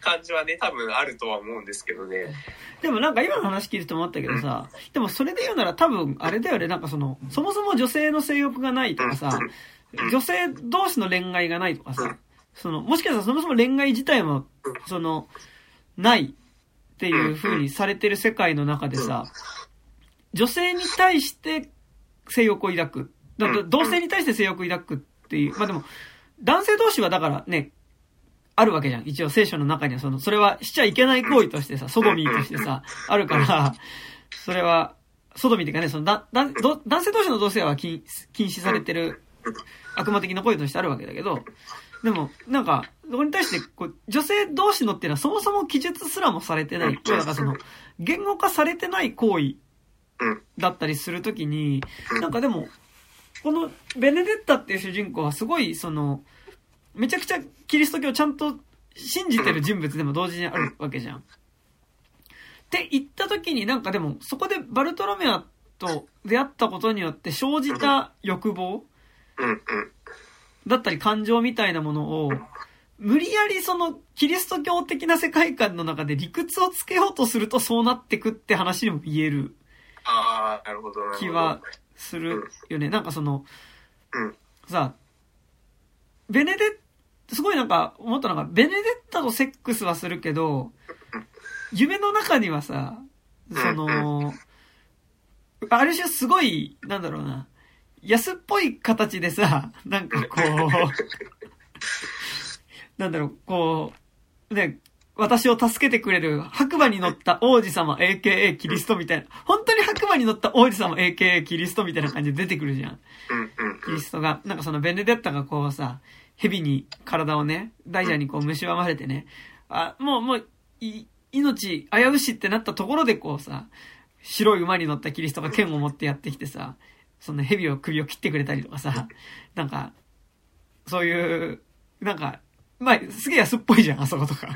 感じはね、多分あるとは思うんですけどね。でもなんか今の話聞いて思ったけどさ、でもそれで言うなら多分あれだよね、なんかその、そもそも女性の性欲がないとかさ、女性同士の恋愛がないとかさ、その、もしかしたらそもそも恋愛自体も、その、ないっていう風にされてる世界の中でさ、女性に対して性欲を抱く。だ同性に対して性欲を抱くっていう。まあでも、男性同士はだからね、あるわけじゃん。一応聖書の中にはその、それはしちゃいけない行為としてさ、ソドミーとしてさ、あるから、それは、ソドミーっていうかね、そのだ、だ、男性同士の同性は禁禁止されてる悪魔的な行為としてあるわけだけど、でも、なんか、そこに対して、こう、女性同士のっていうのはそもそも記述すらもされてない。だからその、言語化されてない行為だったりするときに、なんかでも、このベネデッタっていう主人公はすごい、その、めちゃくちゃキリスト教をちゃんと信じてる人物でも同時にあるわけじゃん。って言った時になんかでも、そこでバルトロメアと出会ったことによって生じた欲望だったり感情みたいなものを、無理やりそのキリスト教的な世界観の中で理屈をつけようとするとそうなってくって話にも言える気はするよね。なんかその、さ、ベネデすごいなんか思ったのが、ベネデッタとセックスはするけど、夢の中にはさ、その、ある種すごい、なんだろうな、安っぽい形でさ、なんかこう、なんだろう、こう、ね、私を助けてくれる白馬に乗った王子様 AKA キリストみたいな。本当に白馬に乗った王子様 AKA キリストみたいな感じで出てくるじゃん。キリストが。なんかそのベネデッタがこうさ、蛇に体をね、大蛇にこう蝕まれてね、あ、もうもう、い、命危うしってなったところでこうさ、白い馬に乗ったキリストが剣を持ってやってきてさ、その蛇を首を切ってくれたりとかさ、なんか、そういう、なんか、まあ、すげえ安っぽいじゃん、あそことか。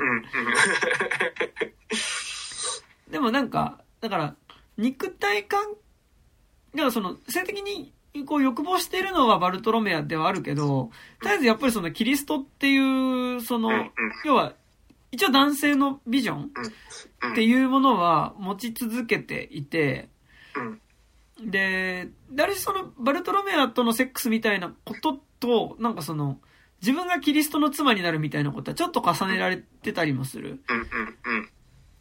でもなんか、だから、肉体感、だからその、性的にこう欲望しているのはバルトロメアではあるけど、とりあえずやっぱりそのキリストっていう、その、要は、一応男性のビジョンっていうものは持ち続けていて、で、誰しその、バルトロメアとのセックスみたいなことと、なんかその、自分がキリストの妻になるみたいなことはちょっと重ねられてたりもする。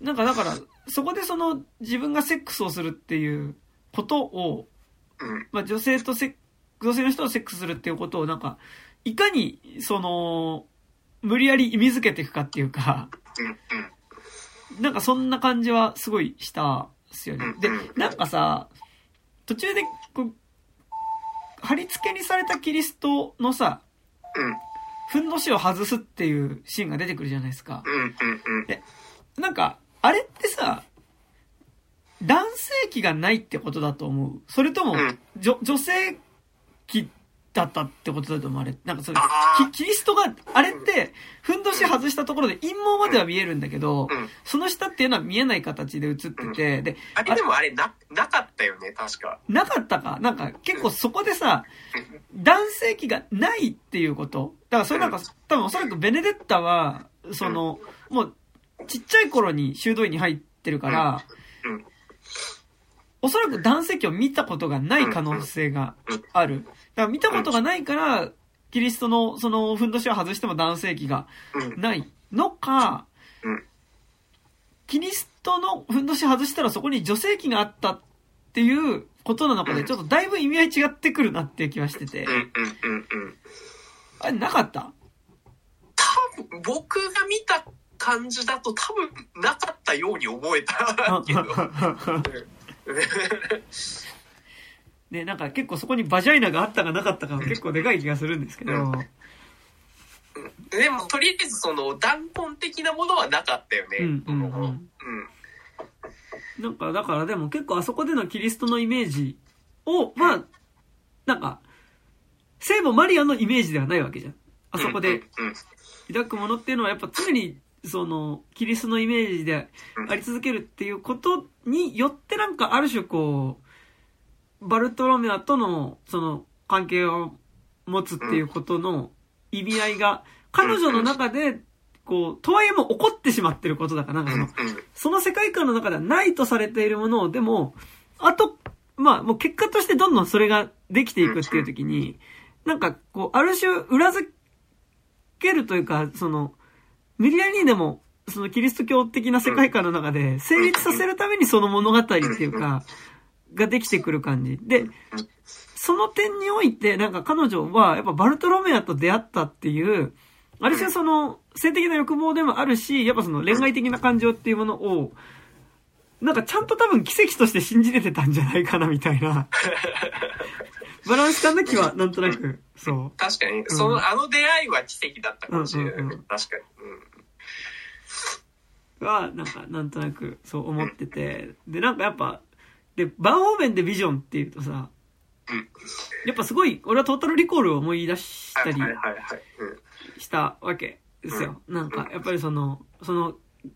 なんかだから、そこでその、自分がセックスをするっていうことを、うん。まあ女性とセッ女性の人とセックスするっていうことをなんか、いかに、その、無理やり意味づけていくかっていうか。なんかそんな感じはすごいしたっすよね。で、なんかさ、途中で、こう、貼り付けにされたキリストのさ、うん。ふんどしを外すっていうシーンが出てくるじゃないですか。うんうんうん。なんか、あれってさ、男性器がないってことだと思う。それともうん、女、女性器だったってことだと思うあれ。なんかそれキキリストが、あれって、ふんどし外したところで陰謀までは見えるんだけど、うん。その下っていうのは見えない形で映ってて、で、あれでもあれな、なかったよね、確か。なかったか？なんか結構そこでさ、男性器がないっていうこと。だからそれなんか、多分おそらくベネデッタは、その、もう、ちっちゃい頃に修道院に入ってるから、おそらく男性器を見たことがない可能性がある。だから見たことがないから、キリストのそのふんどしを外しても男性器がうん。ないのか、うんキリストのふんどし外したらそこに女性器があったっていうことなのかで、ちょっとだいぶ意味合い違ってくるなっていう気はしてて。あれなかった？多分、僕が見た感じだと多分なかったように思えたけど。*laughs* *laughs* ね、なんか結構そこにバジャイナがあったかなかったかは結構でかい気がするんですけど、うん。でも、とりあえずその、弾痕的なものはなかったよね。うんうんうん。そのうん。なんかだからでも結構あそこでのキリストのイメージを、まあ、なんか、聖母マリアのイメージではないわけじゃん。あそこで抱くものっていうのはやっぱ常にそのキリストのイメージであり続けるっていうことによってなん。かある種こうバルトロメアとのその関係を持つっていうことの意味合いが彼女の中でこうとはいえもう起こってしまってることだからなんかそのその世界観の中ではないとされているものをでもあとまあもう結果としてどんどんそれができていくっていう時になんかこうある種裏付けるというかその無理やりにでもそのキリスト教的な世界観の中で成立させるためにその物語っていうかができてくる感じ。でその点においてなんか彼女はやっぱバルトロメアと出会ったっていうある種その性的な欲望でもあるしやっぱその恋愛的な感情っていうものをなんかちゃんと多分奇跡として信じれてたんじゃないかなみたいな。*laughs* バランス感な気はなんとなくそう。確かに、その、あの出会いは奇跡だったかもしれない。ね。うんうんうん。確かに。は、なんか、なんとなく、そう思ってて。で、なんかやっぱ、で、バンホーベンでビジョンっていうとさ、うんやっぱすごい、俺はトータルリコールを思い出したりしたわけですよ。なんか、やっぱりその、その、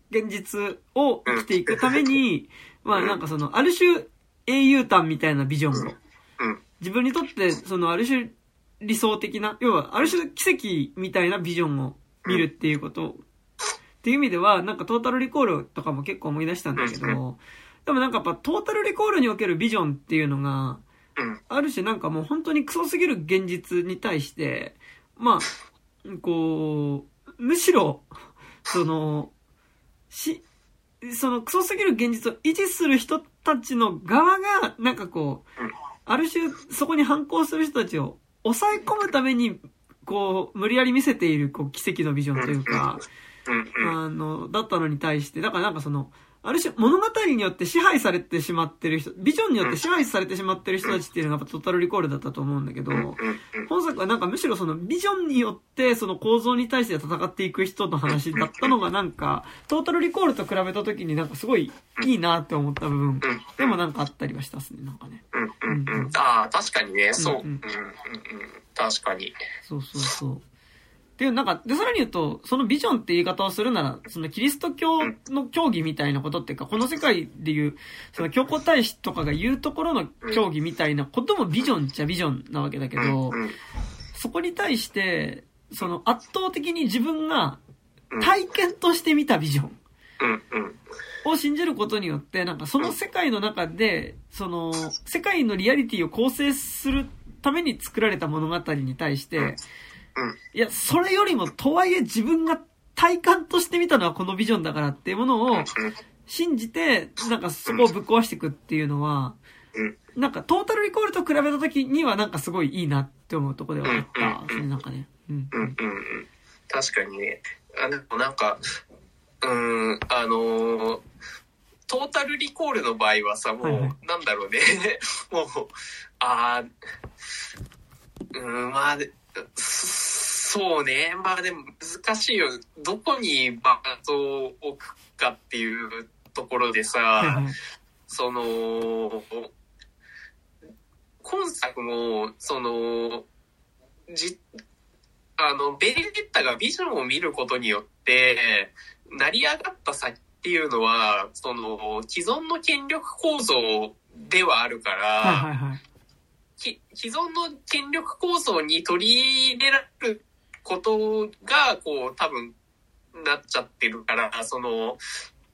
現実を生きていくために、*laughs* まあなんかその、ある種、英雄譚みたいなビジョンを、うん。自分にとって、その、ある種、理想的な、要は、ある種奇跡みたいなビジョンを見るっていうこと、っていう意味では、なんかトータルリコールとかも結構思い出したんだけど、でもなんかやっぱトータルリコールにおけるビジョンっていうのが、うん。ある種なんかもう本当にクソすぎる現実に対して、まあ、こう、むしろ、その、し、そのクソすぎる現実を維持する人たちの側が、なんかこううん、ある種そこに反抗する人たちを抑え込むために、こう、無理やり見せている、こう、奇跡のビジョンというか、あの、だったのに対して、だからなんかその、ある種物語によって支配されてしまってる人、ビジョンによって支配されてしまってる人たちっていうのがやっぱトータルリコールだったと思うんだけど、本作はなんかむしろそのビジョンによってその構造に対して戦っていく人の話だったのがなんか、トータルリコールと比べた時になんかすごいいいなって思った部分うんでもなんかあったりはしたっすね、なんかね。うんうんうん。ああ、確かにね、そう。うんうんうん。確かに。そうそうそう。っていう、なんか、で、さらに言うと、そのビジョンって言い方をするなら、そのキリスト教の教義みたいなことっていうか、この世界でいう、その教皇太子とかが言うところの教義みたいなこともビジョンっちゃビジョンなわけだけど、うんそこに対して、その圧倒的に自分がうん体験として見たビジョン。を信じることによって、なんかその世界の中で、その、世界のリアリティを構成するために作られた物語に対して、いや、それよりも、とはいえ自分が体感として見たのはこのビジョンだからっていうものを信じて、なんかそこをぶっ壊していくっていうのは、なんかトータルリコールと比べた時にはなんかすごいいいなって思うとこではあった。なんかね。うん。うんうん。確かにね。あ、でもなんか、うん、あのー、トータルリコールの場合はさ、もう、はいはい、なんだろうね。*laughs* もう、あうん、まあ、そうね。まあでも難しいよ。どこにバランスを置くかっていうところでさ、その、今作も、その、じ、あの、ベネデッタがビジョンを見ることによって、成り上がった先っていうのは、その、既存の権力構造ではあるから、はいはいはい既存の権力構造に取り入れられることが、こう、多分、なっちゃってるから、その、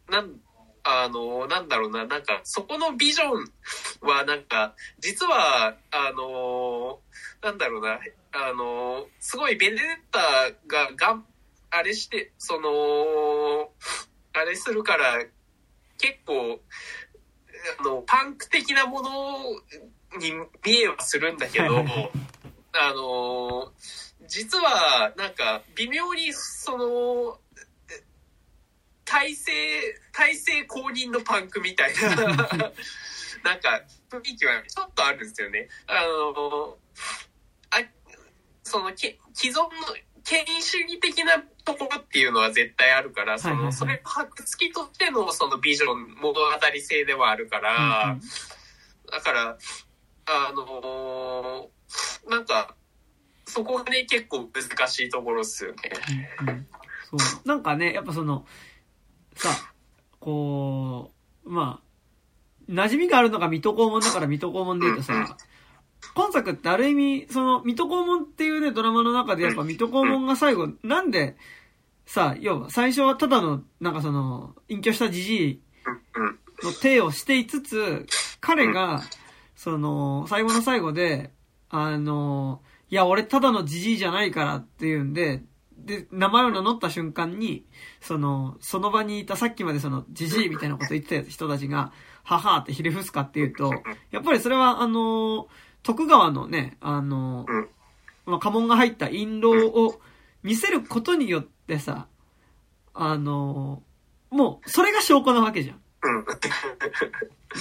なん、あの、なんだろうな、なんか、そこのビジョンは、なんか、実は、あの、なんだろうな、あの、すごいベネッタががん、あれして、その、あれするから、結構、あの、パンク的なものに見えはするんだけど、*laughs* あの、実は、なんか、微妙に、その、体制、体制公認のパンクみたいな、*laughs* なんか、雰囲気はちょっとあるんですよね。あの、あその、既存の、権威主義的なところっていうのは絶対あるから、その、それ白付きとしてのそのビジョン、物語性ではあるから、だから、あのなんか、そこがね、結構難しいところっすよね。うんうん、そう。なんかね、やっぱその、さ、こう、まあ、馴染みがあるのが水戸黄門だから水戸黄門で言うとさ、今作ってある意味、その、水戸黄門っていうね、ドラマの中でやっぱ水戸黄門が最後、なんで、さ、要は、最初はただの、なんかその、隠居したじじいの手をしていつつ、彼が、その、最後の最後で、あの、いや、俺ただのじじいじゃないからっていうんで、で、名前を名乗った瞬間に、その、その場にいたさっきまでその、じじいみたいなこと言ってた人たちが、ははってひれ伏すかっていうと、やっぱりそれはあの、徳川のね、あの、まあ、家紋が入った印籠を見せることによってさ、あの、もう、それが証拠なわけじゃん。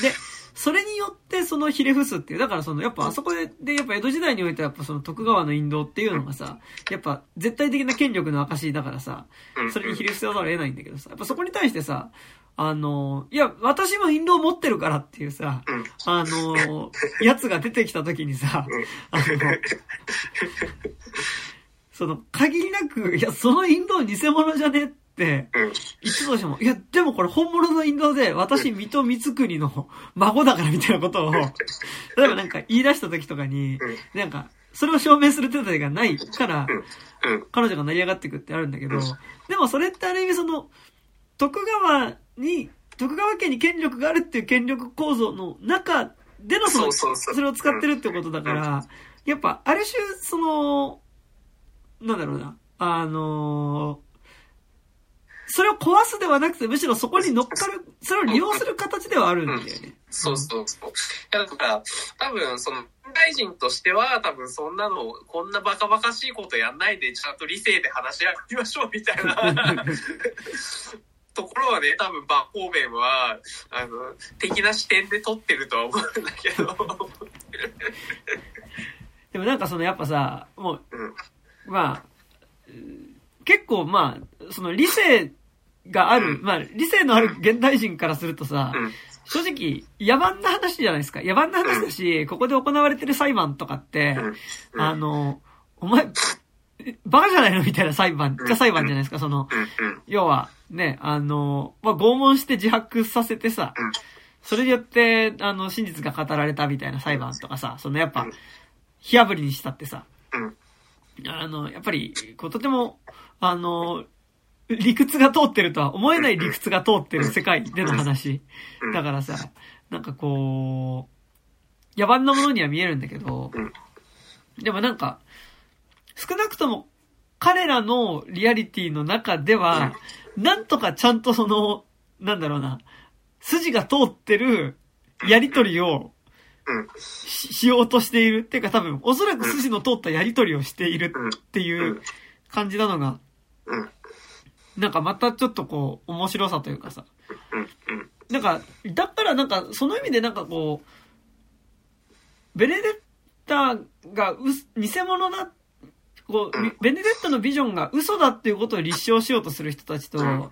で、それによってそのひれ伏すっていう、だからその、やっぱあそこで、で、やっぱ江戸時代においてはやっぱその徳川の引導っていうのがさ、やっぱ絶対的な権力の証だからさ、それにひれ伏せざるを得ないんだけどさ、やっぱそこに対してさ、あの、いや、私も引導持ってるからっていうさ、あの、やつが出てきた時にさ、あの、*laughs* その、限りなく、いや、その引導偽物じゃね、いつもしても、いや、でもこれ本物のインドで、私、水戸光国の孫だからみたいなことを、例えばなんか言い出した時とかに、なんか、それを証明する手立てがないから、彼女が成り上がっていくってあるんだけど、でもそれってある意味その、徳川に、徳川家に権力があるっていう権力構造の中でのその、それを使ってるってことだから、やっぱ、ある種、その、なんだろうな、あのそれを壊すではなくて、むしろそこに乗っかる、それを利用する形ではあるんだよね。うん、そうそうそう。だから、多分、その、大臣としては、多分そんなの、こんなバカバカしいことやんないで、ちゃんと理性で話し合いましょう、みたいな *laughs* ところはね、多分、バ方面は、あの、的な視点で撮ってるとは思うんだけど。でもなんかその、やっぱさ、もう、うん、まあ、結構まあ、その理性がある、まあ、理性のある現代人からするとさ、正直、野蛮な話じゃないですか。野蛮な話だし、ここで行われてる裁判とかって、あの、お前、バカじゃないのみたいな裁判、じゃ裁判じゃないですか。その、要は、ね、あの、まあ、拷問して自白させてさ、それによって、あの、真実が語られたみたいな裁判とかさ、そのやっぱ、火炙りにしたってさ、あの、やっぱり、こう、とても、あの、理屈が通ってるとは思えない理屈が通ってる世界での話。だからさ、なんかこう、野蛮なものには見えるんだけど、でもなんか、少なくとも彼らのリアリティの中では、なんとかちゃんとその、なんだろうな、筋が通ってるやりとりをししようとしている。っていうか多分、おそらく筋の通ったやりとりをしているっていう感じなのが、なんかまたちょっとこう、面白さというかさ。なんか、だからなんか、その意味でなんかこう、ベネデッタがう偽物だ、こう、ベネデッタのビジョンが嘘だっていうことを立証しようとする人たちと、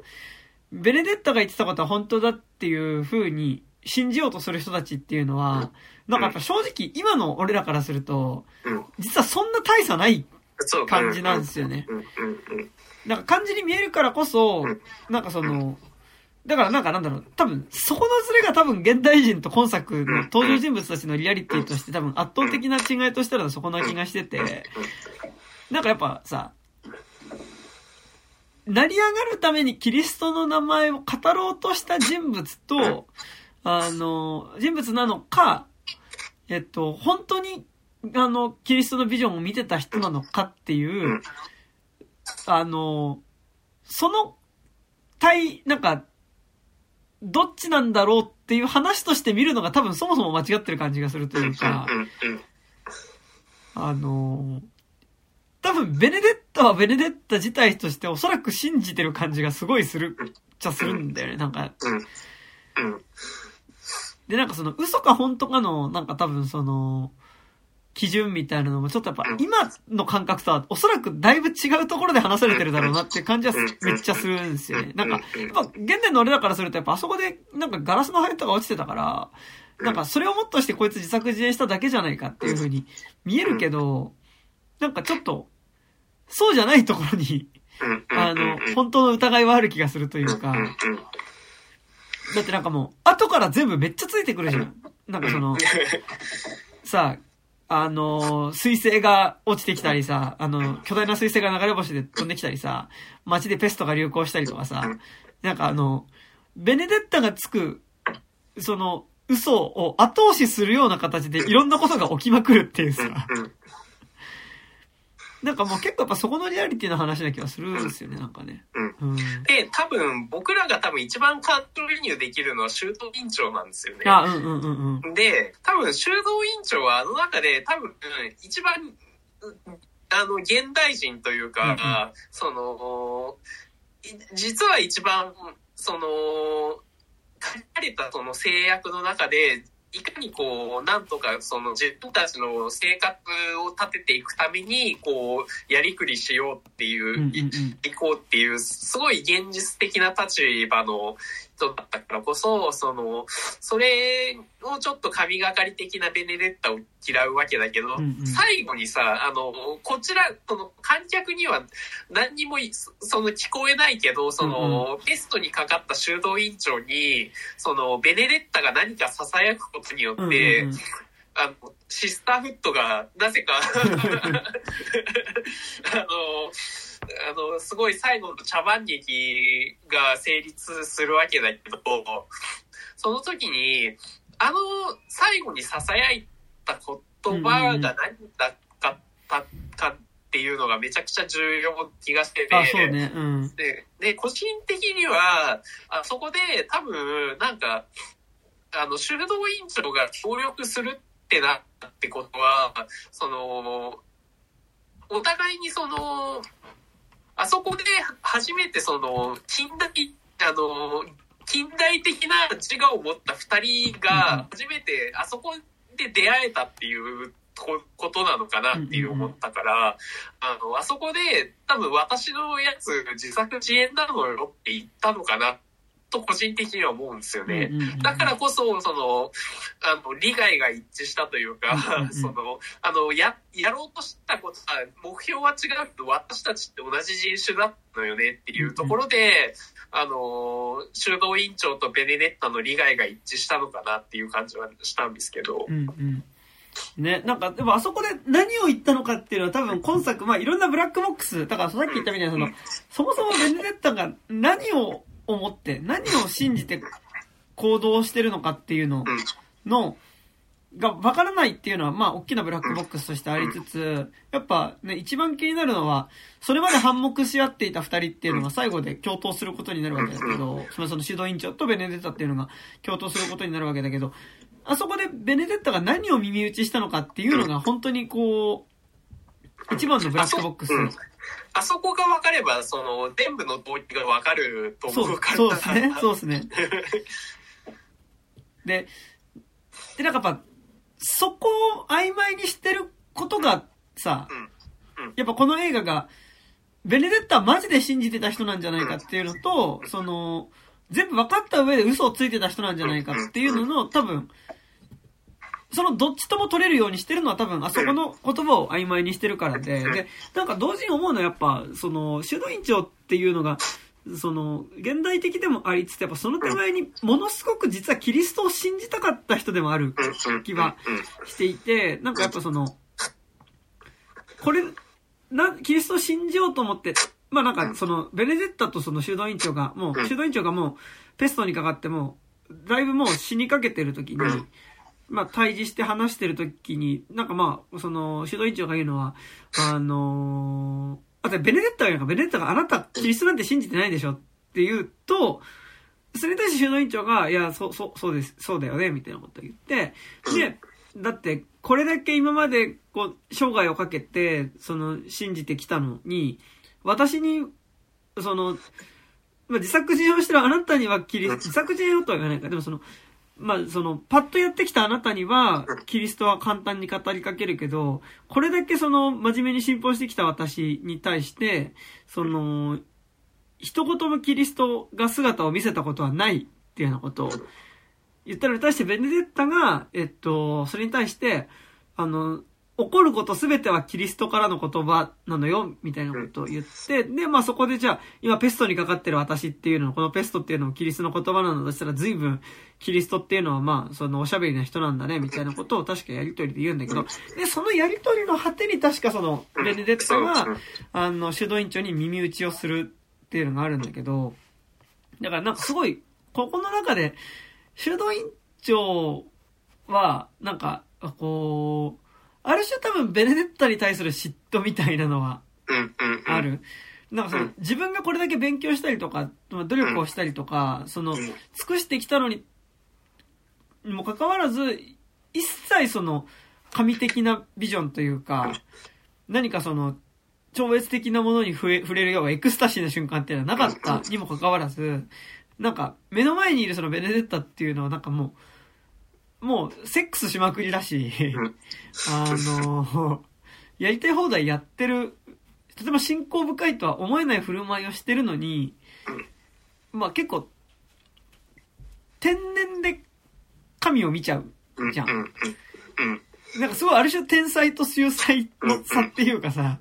ベネデッタが言ってたことは本当だっていう風に信じようとする人たちっていうのは、なんかやっぱ正直今の俺らからすると、実はそんな大差ない感じなんですよね。なんか感じに見えるからこそ、なんかその、だからなんかなんだろう、多分、そこのズレが多分現代人と今作の登場人物たちのリアリティとして多分圧倒的な違いとしたらそこな気がしてて、なんかやっぱさ、成り上がるためにキリストの名前を語ろうとした人物と、あの、人物なのか、えっと、本当に、あの、キリストのビジョンを見てた人なのかっていう、あの、その、対、なんか、どっちなんだろうっていう話として見るのが多分そもそも間違ってる感じがするというか、あの、多分ベネデッタはベネデッタ自体としておそらく信じてる感じがすごいするっちゃするんだよね、なんか。で、なんかその嘘か本当かの、なんか多分その、基準みたいなのもちょっとやっぱ今の感覚とはおそらくだいぶ違うところで話されてるだろうなっていう感じはめっちゃするんですよね。なんか、やっぱ現代の俺らからするとやっぱあそこでなんかガラスの破片とか落ちてたから、なんかそれをもっとしてこいつ自作自演しただけじゃないかっていう風に見えるけど、なんかちょっと、そうじゃないところに、あの、本当の疑いはある気がするというか、だってなんかもう、後から全部めっちゃついてくるじゃん。なんかその、さあ、あの、水星が落ちてきたりさ、あの、巨大な水星が流れ星で飛んできたりさ、街でペストが流行したりとかさ、なんかあの、ベネデッタがつく、その、嘘を後押しするような形でいろんなことが起きまくるっていうさ、なんかもう結構やっぱそこのリアリティの話な気がするんですよね、なんかね。うん。で、多分僕らが多分一番感情移入できるのは修道院長なんですよね。あ、うんうんうんうん。で、多分修道院長はあの中で多分一番、あの、現代人というか、うんうん、その、実は一番、その、書かれたその制約の中で、いかにこう、なんとかその自分たちの生活を立てていくために、こう、やりくりしようっていう、うんうんうん、いこうっていう、すごい現実的な立場の人だったからこそ、その、それをちょっと神がかり的なベネデッタを嫌うわけだけど、うんうん、最後にさ、あの、こちら、その観客には何にもその聞こえないけど、その、うんうん、テストにかかった修道院長に、その、ベネデッタが何か囁くことによって、うんうんうん。あの、シスターフットが、なぜか *laughs* あの、あの、すごい最後の茶番劇が成立するわけだけど、その時に、あの、最後に囁いた言葉が何だったかっていうのがめちゃくちゃ重要気がしてて、ねうん、でで、個人的には、あそこで多分、なんか、あの、修道院長が協力するってなってことは、その、お互いにその、あそこで初めてその、近代、あの、近代的な自我を持った二人が初めてあそこで出会えたっていうことなのかなっていう思ったから、あの、あそこで多分私のやつ自作自演なのよって言ったのかなっと個人的には思うんですよね。だからこそ、その、あの、利害が一致したというか、その、あの、や、やろうとしたことは、目標は違うけど、私たちって同じ人種だったのよねっていうところで、あの、修道院長とベネデッタの利害が一致したのかなっていう感じはしたんですけど。うんうん。ね、なんか、でもあそこで何を言ったのかっていうのは多分今作、まあいろんなブラックボックス、だからさっき言ったみたいなその、そもそもベネデッタが何を思って、何を信じて行動してるのかっていうのの、が分からないっていうのは、まあ、大きなブラックボックスとしてありつつ、やっぱね、一番気になるのは、それまで反目し合っていた二人っていうのが最後で共闘することになるわけだけど、その指導委員長とベネデッタっていうのが共闘することになるわけだけど、あそこでベネデッタが何を耳打ちしたのかっていうのが本当にこう、一番のブラックボックス。あそこが分かれば、その、全部の動機が分かると思うから。そうですね。*laughs* そうですね。で、で、なんかやっぱ、そこを曖昧にしてることがさ、やっぱこの映画が、ベネデッタはマジで信じてた人なんじゃないかっていうのと、その、全部分かった上で嘘をついてた人なんじゃないかっていうのの、多分、そのどっちとも取れるようにしてるのは多分あそこの言葉を曖昧にしてるからで、で、なんか同時に思うのはやっぱ、その、修道院長っていうのが、その、現代的でもありつつ、やっぱその手前にものすごく実はキリストを信じたかった人でもある気はしていて、なんかやっぱその、これ、な、キリストを信じようと思って、まあなんかその、ベネデッタとその修道院長が、もう、修道院長がもう、ペストにかかっても、だいぶもう死にかけてる時に、まあ対峙して話してる時に、なんかまあ、その、修道院長が言うのは、あのーあと、ベネデッタが言うのか、ベネデッタがあなた、キリストなんて信じてないでしょって言うと、それに対して修道院長が、いや、そ、そ、そうです、そうだよね、みたいなことを言って、で、だって、これだけ今まで、こう、生涯をかけて、その、信じてきたのに、私に、その、まあ、自作自演をしてるあなたにはキリスト、自作自演をとは言わないか、でもその、まあ、その、パッとやってきたあなたには、キリストは簡単に語りかけるけど、これだけその、真面目に信奉してきた私に対して、その、一言もキリストが姿を見せたことはないっていうようなことを言ったのに対してベネデッタが、えっと、それに対して、あの、起こることすべてはキリストからの言葉なのよ、みたいなことを言って、で、まあそこでじゃあ、今ペストにかかってる私っていうのこのペストっていうのもキリストの言葉なのとしたら、随分、キリストっていうのはまあ、そのおしゃべりな人なんだね、みたいなことを確かやりとりで言うんだけど、で、そのやりとりの果てに確かその、ベネデッタが、あの、主導委員長に耳打ちをするっていうのがあるんだけど、だからなんかすごい、ここの中で、主導委員長は、なんか、こう、ある種多分ベネデッタに対する嫉妬みたいなのはある。なんかその、自分がこれだけ勉強したりとか、努力をしたりとか、その、尽くしてきたのに、にもかかわらず、一切その、神的なビジョンというか、何かその、超越的なものに触れるようなエクスタシーな瞬間っていうのはなかったにもかかわらず、なんか、目の前にいるそのベネデッタっていうのはなんかもう、もう、セックスしまくりだし、あの、やりたい放題やってる、とても信仰深いとは思えない振る舞いをしてるのに、まあ結構、天然で神を見ちゃうじゃん。なんかすごいある種天才と秀才の差っていうかさ、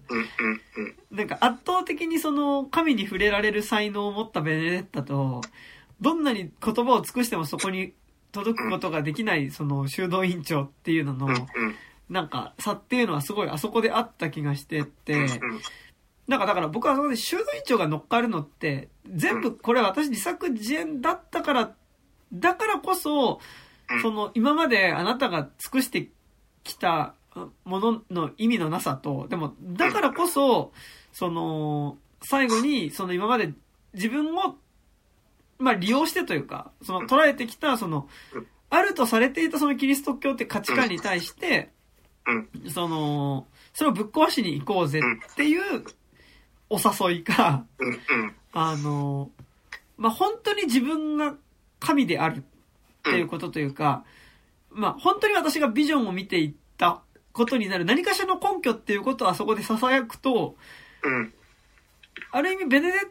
なんか圧倒的にその神に触れられる才能を持ったベネデッタと、どんなに言葉を尽くしてもそこに届くことができない、その、修道院長っていうのの、なんか、差っていうのはすごいあそこであった気がしてて、なんかだから僕はそこで修道院長が乗っかるのって、全部これ私自作自演だったから、だからこそ、その今まであなたが尽くしてきたものの意味のなさと、でもだからこそ、その、最後にその今まで自分をまあ利用してというか、その捉えてきた、その、あるとされていたそのキリスト教って価値観に対して、その、それをぶっ壊しに行こうぜっていうお誘いか、あの、まあ、本当に自分が神であるっていうことというか、まあ、本当に私がビジョンを見ていったことになる何かしらの根拠っていうことをあそこで囁くと、ある意味ベネデッ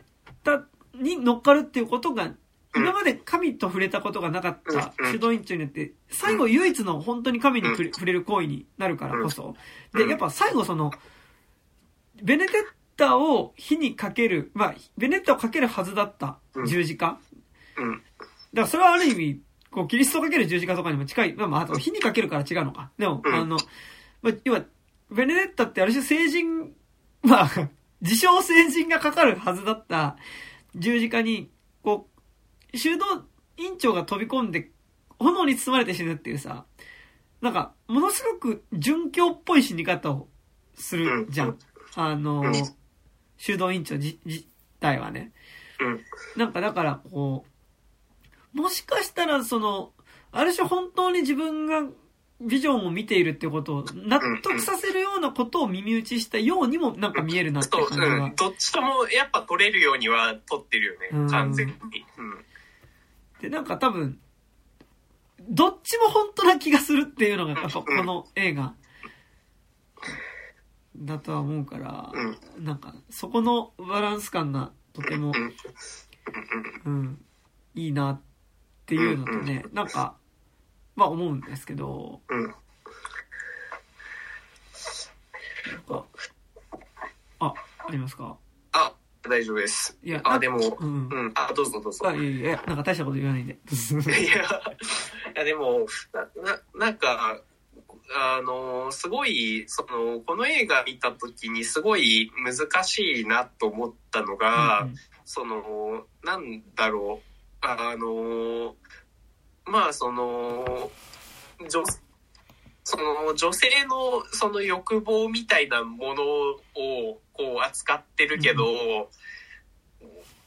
タに乗っかるっていうことが、今まで神と触れたことがなかった主導員長によって、最後唯一の本当に神に触れる行為になるからこそ。で、やっぱ最後その、ベネデッタを火にかける、まあ、ベネデッタをかけるはずだった十字架。だからそれはある意味、こう、キリストをかける十字架とかにも近い。まあ、まあ、あと火にかけるから違うのか。でも、あの、まあ、要は、ベネデッタってある種聖人、まあ、自称成人がかかるはずだった十字架に、こう、修道院長が飛び込んで、炎に包まれて死ぬっていうさ、なんか、ものすごく殉教っぽい死に方をするじゃん。あの、修道院長自体はね。なんかだから、こう、もしかしたらその、ある種本当に自分がビジョンを見ているってことを納得させるようなことを耳打ちしたようにもなんか見えるなって感じが、うん、どっちともやっぱ取れるようには取ってるよね、完全に。うん、で、なんか多分、どっちも本当な気がするっていうのが、やっぱこの映画だとは思うから、なんかそこのバランス感がとても、うん、いいなっていうのとね、なんか、まあ思うんですけど、うん。なんか、あ、ありますか？あ、大丈夫です。いや、あ、でも、うん、うん。あ、どうぞどうぞ。あ、いやいや、なんか大したこと言わないんで。*laughs* いや、いやでも、な、な、なんか、あの、すごい、その、この映画見た時にすごい難しいなと思ったのが、うんうん、その、なんだろう、あの、まあその女その女性のその欲望みたいなものをこう扱ってるけど、うん、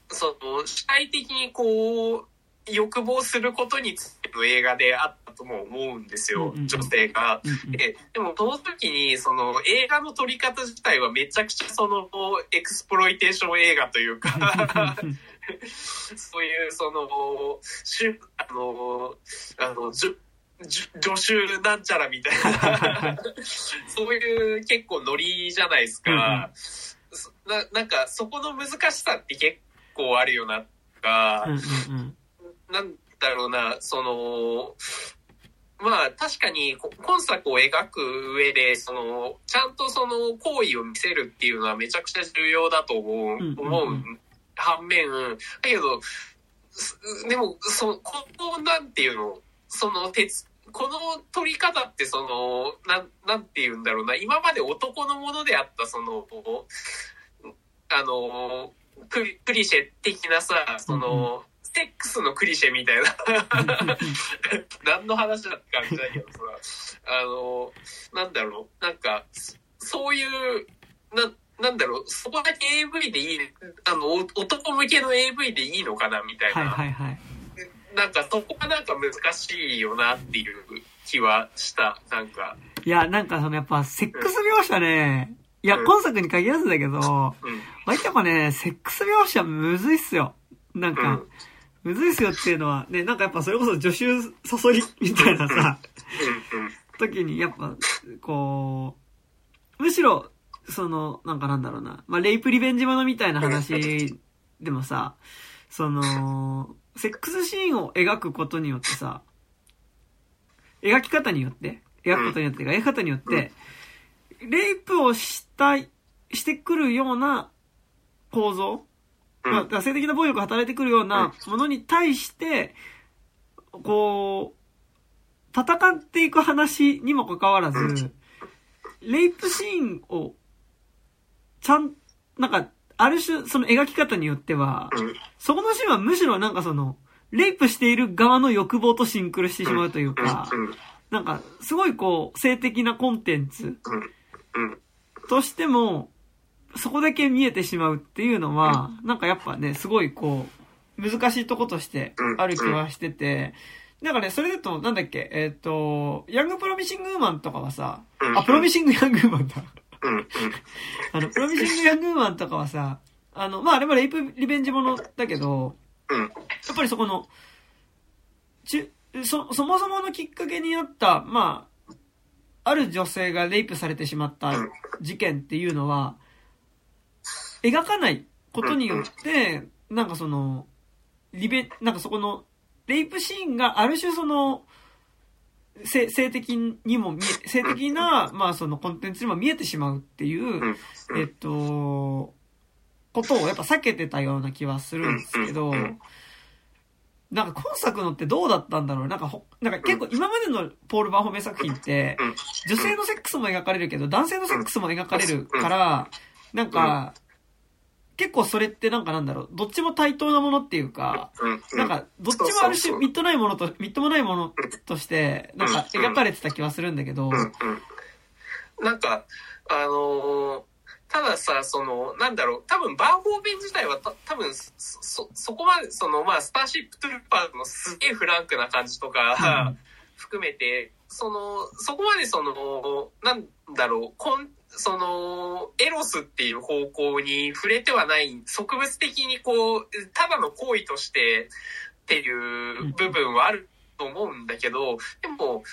その主体的にこう欲望することについての映画であったとも思うんですよ、女性が。ででもその時にその映画の撮り方自体はめちゃくちゃそのエクスプロイテーション映画というか *laughs* そういうその、しゅあの、あの、じゅ助手なんちゃらみたいな。そういう結構ノリじゃないですか。うん、ななんかそこの難しさって結構あるよなとか、なんだろうな、その、まあ確かに今作を描く上で、その、ちゃんとその行為を見せるっていうのはめちゃくちゃ重要だと思う、うんうん反面、だけど、でも、その、この、なんていうの、その、鉄、この取り方ってその、なん、なんて言うんだろうな、今まで男のものであったその、あの、クリクリシェ的なさ、その、セックスのクリシェみたいな。*laughs* 何の話だって感じだけどさ、あの、なんだろう、なんか、そういう、な、なんだろう、そこだけ AV でいい、あの、男向けの AV でいいのかなみたいな。はいはいはい。なんかそこがなんか難しいよなっていう気はした、なんか。いや、なんかそのやっぱセックス描写ね、いや、今作に限らずだけど、うん、まあ、やっぱね、セックス描写むずいっすよ。なんか、むずいっすよっていうのは、ね、なんかやっぱそれこそ助手誘いみたいなさ、時にやっぱ、こう、むしろその、なんかなんだろうな。まあ、レイプリベンジものみたいな話 *laughs* でもさ、その、セックスシーンを描くことによってさ、描き方によって、描くことによって、描き方によって、レイプをしたい、してくるような構造、まあ、性的な暴力が働いてくるようなものに対して、こう、戦っていく話にもかかわらず、レイプシーンをちゃん、なんか、ある種、その描き方によっては、そこのシーンはむしろなんかその、レイプしている側の欲望とシンクロしてしまうというか、なんか、すごいこう、性的なコンテンツとしても、そこだけ見えてしまうっていうのは、なんかやっぱね、すごいこう、難しいとことしてある気はしてて、なんかね、それだと、なんだっけ、えっ、ー、と、ヤングプロミシングウーマンとかはさ、あ、プロミシングヤングウーマンだ。あの、プロミシング・ヤングーマンとかはさ、あの、まあ、あれもレイプリベンジものだけど、やっぱりそこの、ちそ、そもそものきっかけにあった、まあ、ある女性がレイプされてしまった事件っていうのは、描かないことによって、なんかその、リベ、なんかそこの、レイプシーンがある種その、性性的にも見え、性的な、まあそのコンテンツにも見えてしまうっていう、えっと、ことをやっぱ避けてたような気はするんですけど、なんか今作のってどうだったんだろう？なんかほ、なんか結構今までのポール・バーホメ作品って、女性のセックスも描かれるけど、男性のセックスも描かれるから、なんか、結構それってなんかなんだろう、どっちも対等なものっていうか、なんか、どっちもある種、みっとないものと、みっともないものとして、なんか描かれてた気はするんだけど、なんか、あのー、たださ、その、なんだろう、多分バーホーベン自体はた多分そ、そこまで、その、まあ、スターシップトゥルーパーのすげえフランクな感じとか、含めて、その、そこまでその、なんだろう、こん、その、エロスっていう方向に触れてはない、植物的にこう、ただの行為としてっていう部分はあると思うんだけど、でも、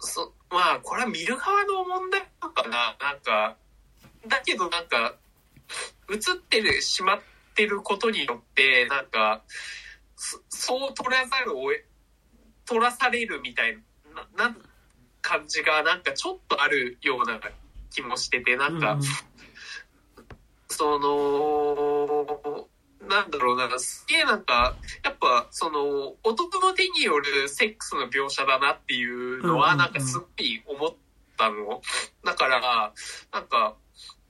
そ、まあ、これは見る側の問題なのかななんか、だけどなんか、映ってる、しまってることによって、なんか、そう取らざるを取らされるみたいな、な感じがなんかちょっとあるような気もしてて、なんか、うん、その、なんだろうな、すげえなんか、やっぱ、その、男の手によるセックスの描写だなっていうのは、なんかすっごい思ったの。だから、なんか、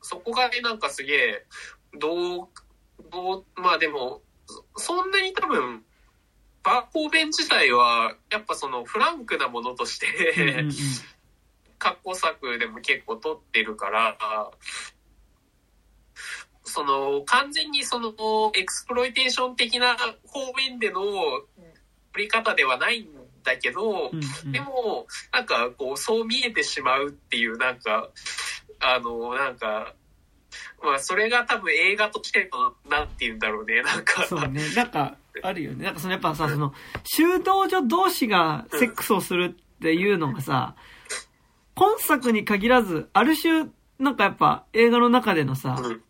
そこがね、なんかすげえ、どう、どう、まあでも、そんなに多分、バーコーベン自体は、やっぱそのフランクなものとして過去作でも結構撮ってるから、その、完全にその、エクスプロイテーション的な方面での撮り方ではないんだけど、でも、なんかこう、そう見えてしまうっていう、なんか、あの、なんか、まあ、それが多分映画としての、なんて言うんだろうね、なんか。そうね、なんか、あるよね。なんかそのやっぱさ、その、修道女同士がセックスをするっていうのがさ、今作に限らず、ある種、なんかやっぱ映画の中でのさ、うん、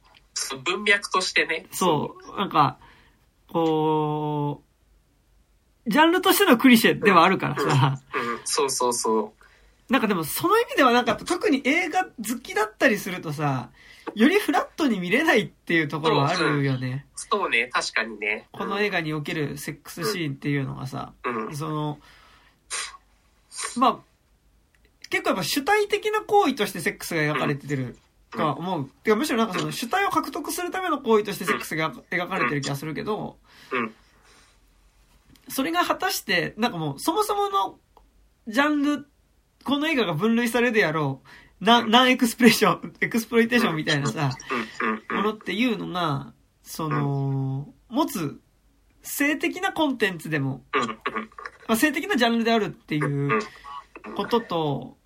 文脈としてね。そう、なんか、こう、ジャンルとしてのクリシェではあるからさ、うん、うん、そうそうそう。なんかでもその意味ではなんか特に映画好きだったりするとさ、よりフラットに見れないっていうところはあるよね。そうね、確かにね。この映画におけるセックスシーンっていうのがさ、うん、その、まあ、結構やっぱ主体的な行為としてセックスが描かれてるとは思う。うん、てかむしろなんかその主体を獲得するための行為としてセックスが描かれてる気がするけど、うん、それが果たして、なんかもうそもそものジャンルこの映画が分類されるであろう、な、 nun expression、exploitation みたいなさ、ものっていうのが、その、持つ性的なコンテンツでも、まあ、性的なジャンルであるっていうことと、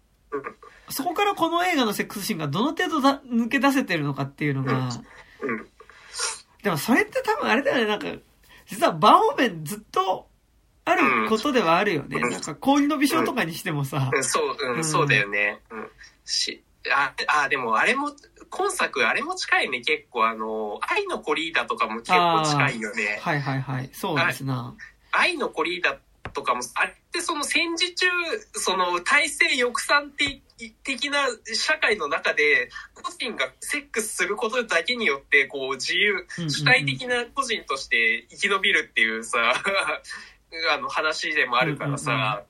そこからこの映画のセックスシーンがどの程度だ抜け出せてるのかっていうのが、でもそれって多分あれだよね、なんか、実はバンオーベンずっとあることではあるよね。うん、なんか、氷の美少とかにしてもさ。うん、そう、うん、そうだよね。うん。し、あ、あ、でもあれも、今作あれも近いね、結構あの、愛のコリーダとかも結構近いよね。はいはいはい。そうですな。愛のコリーダとかも、あれってその戦時中、その体制抑散的的な社会の中で、個人がセックスすることだけによって、こう自由、主体的な個人として生き延びるっていうさ、*laughs* あの話でもあるからさ、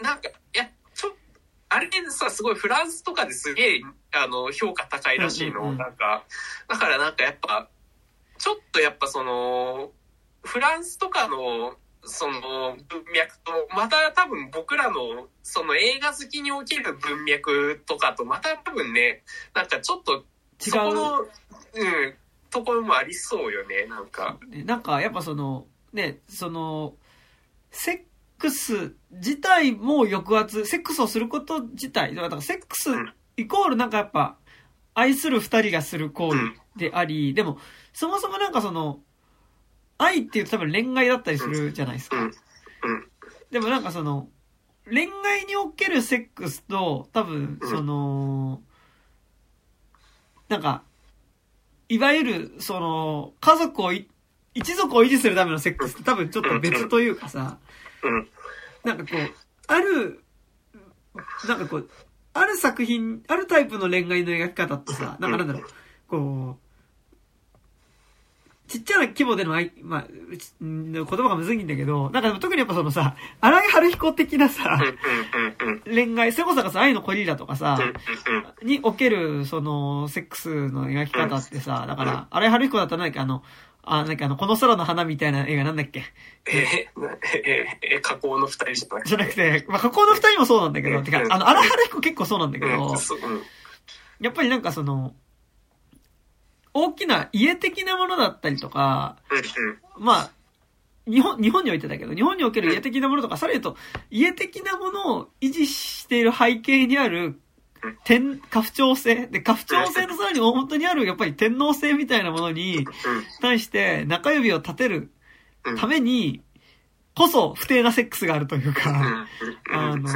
なんか、いや、ちょ、あれでさ、すごいフランスとかですげえ、あの、評価高いらしいの、なんか、だからなんかやっぱ、ちょっとやっぱその、フランスとかの、その文脈と、また多分僕らの、その映画好きにおける文脈とかと、また多分ね、なんかちょっと、そこの、うん、ところもありそうよね、なんか。なんかやっぱその、ね、その、セックス自体も抑圧、セックスをすること自体、だからセックスイコールなんかやっぱ、愛する二人がする行為であり、でも、そもそもなんかその、愛っていうと多分恋愛だったりするじゃないですか。でもなんかその、恋愛におけるセックスと、多分、その、なんか、いわゆる、その、家族を一族を維持するためのセックスって多分ちょっと別というかさ、なんかこう、ある、なんかこう、ある作品、あるタイプの恋愛の描き方ってさ、なんかなんだろう、こちっちゃな規模での、まあ、言葉がむずいんだけど、なんか特にやっぱそのさ、荒井春彦的なさ、恋愛、それこそさ、愛のコリーラとかさ、における、その、セックスの描き方ってさ、だから、荒井春彦だったら何かあの、あ、なんかあの、この空の花みたいな映画なんだっけ？えー、えー、えー、加工の二人じゃなくて。じゃなくて、まあ、加工の二人もそうなんだけど、てか、あの、荒井春彦結構そうなんだけど、やっぱりなんかその、大きな家的なものだったりとか、まあ、日本、日本においてだけど、日本における家的なものとか、さらに言うと、家的なものを維持している背景にある、天、家父長制。で、家父長制のさらに大元にある、やっぱり天皇制みたいなものに対して中指を立てるために、こそ不定なセックスがあるというか、あの、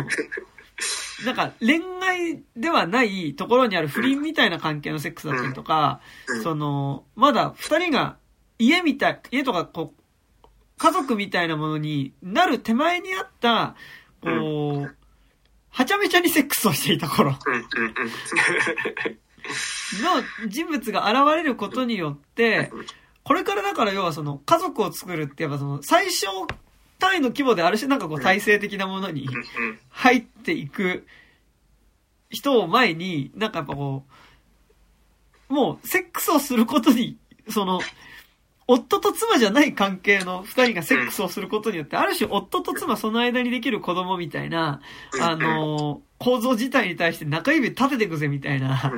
なんか恋愛ではないところにある不倫みたいな関係のセックスだったりとか、その、まだ二人が家みたい、家とかこう、家族みたいなものになる手前にあった、こう、はちゃめちゃにセックスをしていた頃 *laughs* の人物が現れることによって、これからだから要はその家族を作るってやっぱその最小単位の規模である種なんかこう体制的なものに入っていく人を前に、なんかやっぱこう、もうセックスをすることに、その、夫と妻じゃない関係の二人がセックスをすることによって、ある種夫と妻その間にできる子供みたいな、あの、構造自体に対して中指立ててくぜみたいな、